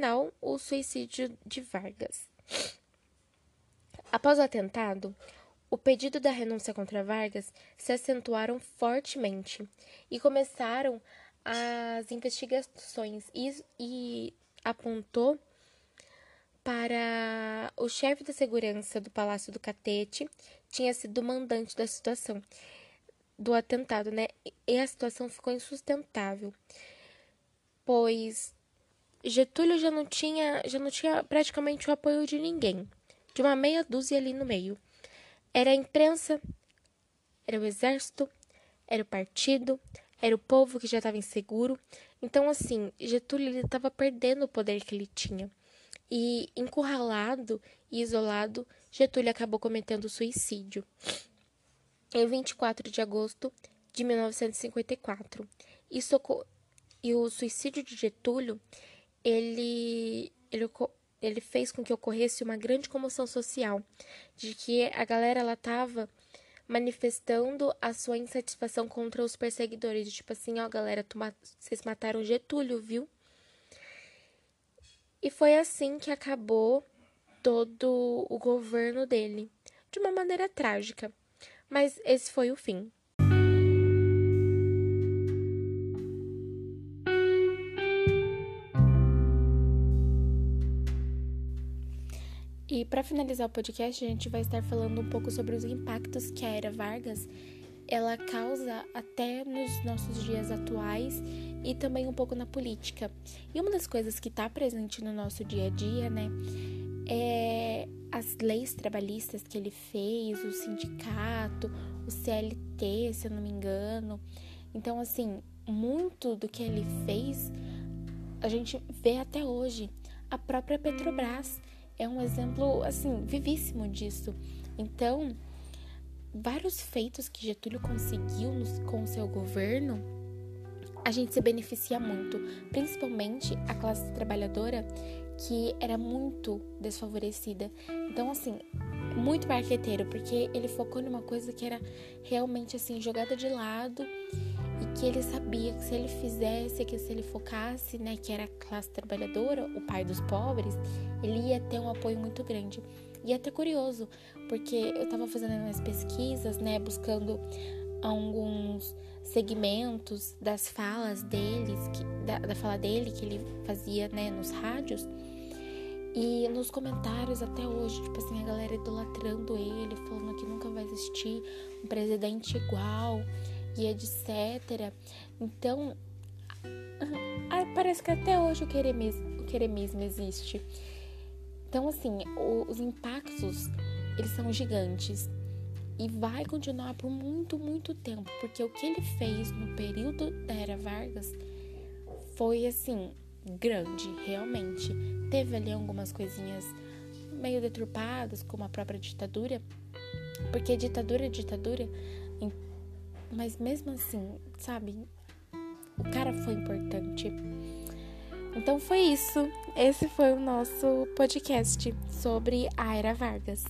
final, o suicídio de Vargas. Após o atentado, o pedido da renúncia contra Vargas se acentuaram fortemente e começaram as investigações e, e apontou para o chefe da segurança do Palácio do Catete tinha sido o mandante da situação do atentado, né? E a situação ficou insustentável, pois Getúlio já não tinha, já não tinha praticamente o apoio de ninguém, de uma meia dúzia ali no meio. Era a imprensa, era o exército, era o partido, era o povo que já estava inseguro. Então, assim, Getúlio estava perdendo o poder que ele tinha. E encurralado e isolado, Getúlio acabou cometendo suicídio. Em 24 de agosto de 1954. Isso, e o suicídio de Getúlio, ele, ele, ele fez com que ocorresse uma grande comoção social, de que a galera ela tava manifestando a sua insatisfação contra os perseguidores, tipo assim, ó, galera, vocês mataram Getúlio, viu? E foi assim que acabou todo o governo dele, de uma maneira trágica. Mas esse foi o fim. E para finalizar o podcast, a gente vai estar falando um pouco sobre os impactos que a era Vargas ela causa até nos nossos dias atuais e também um pouco na política. E uma das coisas que está presente no nosso dia a dia, né, é as leis trabalhistas que ele fez, o sindicato, o CLT, se eu não me engano. Então, assim, muito do que ele fez a gente vê até hoje. A própria Petrobras é um exemplo, assim, vivíssimo disso. Então, vários feitos que Getúlio conseguiu com o seu governo, a gente se beneficia muito, principalmente a classe trabalhadora que era muito desfavorecida. Então, assim, muito marqueteiro, porque ele focou numa coisa que era realmente assim jogada de lado e que ele sabia que se ele fizesse, que se ele focasse, né, que era a classe trabalhadora, o pai dos pobres, ele ia ter um apoio muito grande. E é até curioso, porque eu estava fazendo umas pesquisas, né, buscando alguns segmentos das falas deles, que, da, da fala dele que ele fazia, né, nos rádios. E nos comentários até hoje, tipo assim, a galera idolatrando ele, falando que nunca vai existir um presidente igual e etc. Então, parece que até hoje o queremismo, o queremismo existe. Então, assim, os impactos, eles são gigantes. E vai continuar por muito, muito tempo. Porque o que ele fez no período da Era Vargas foi, assim, grande, realmente. Teve ali algumas coisinhas meio deturpadas, como a própria ditadura. Porque ditadura é ditadura. Mas mesmo assim, sabe? O cara foi importante. Então foi isso. Esse foi o nosso podcast sobre a Era Vargas.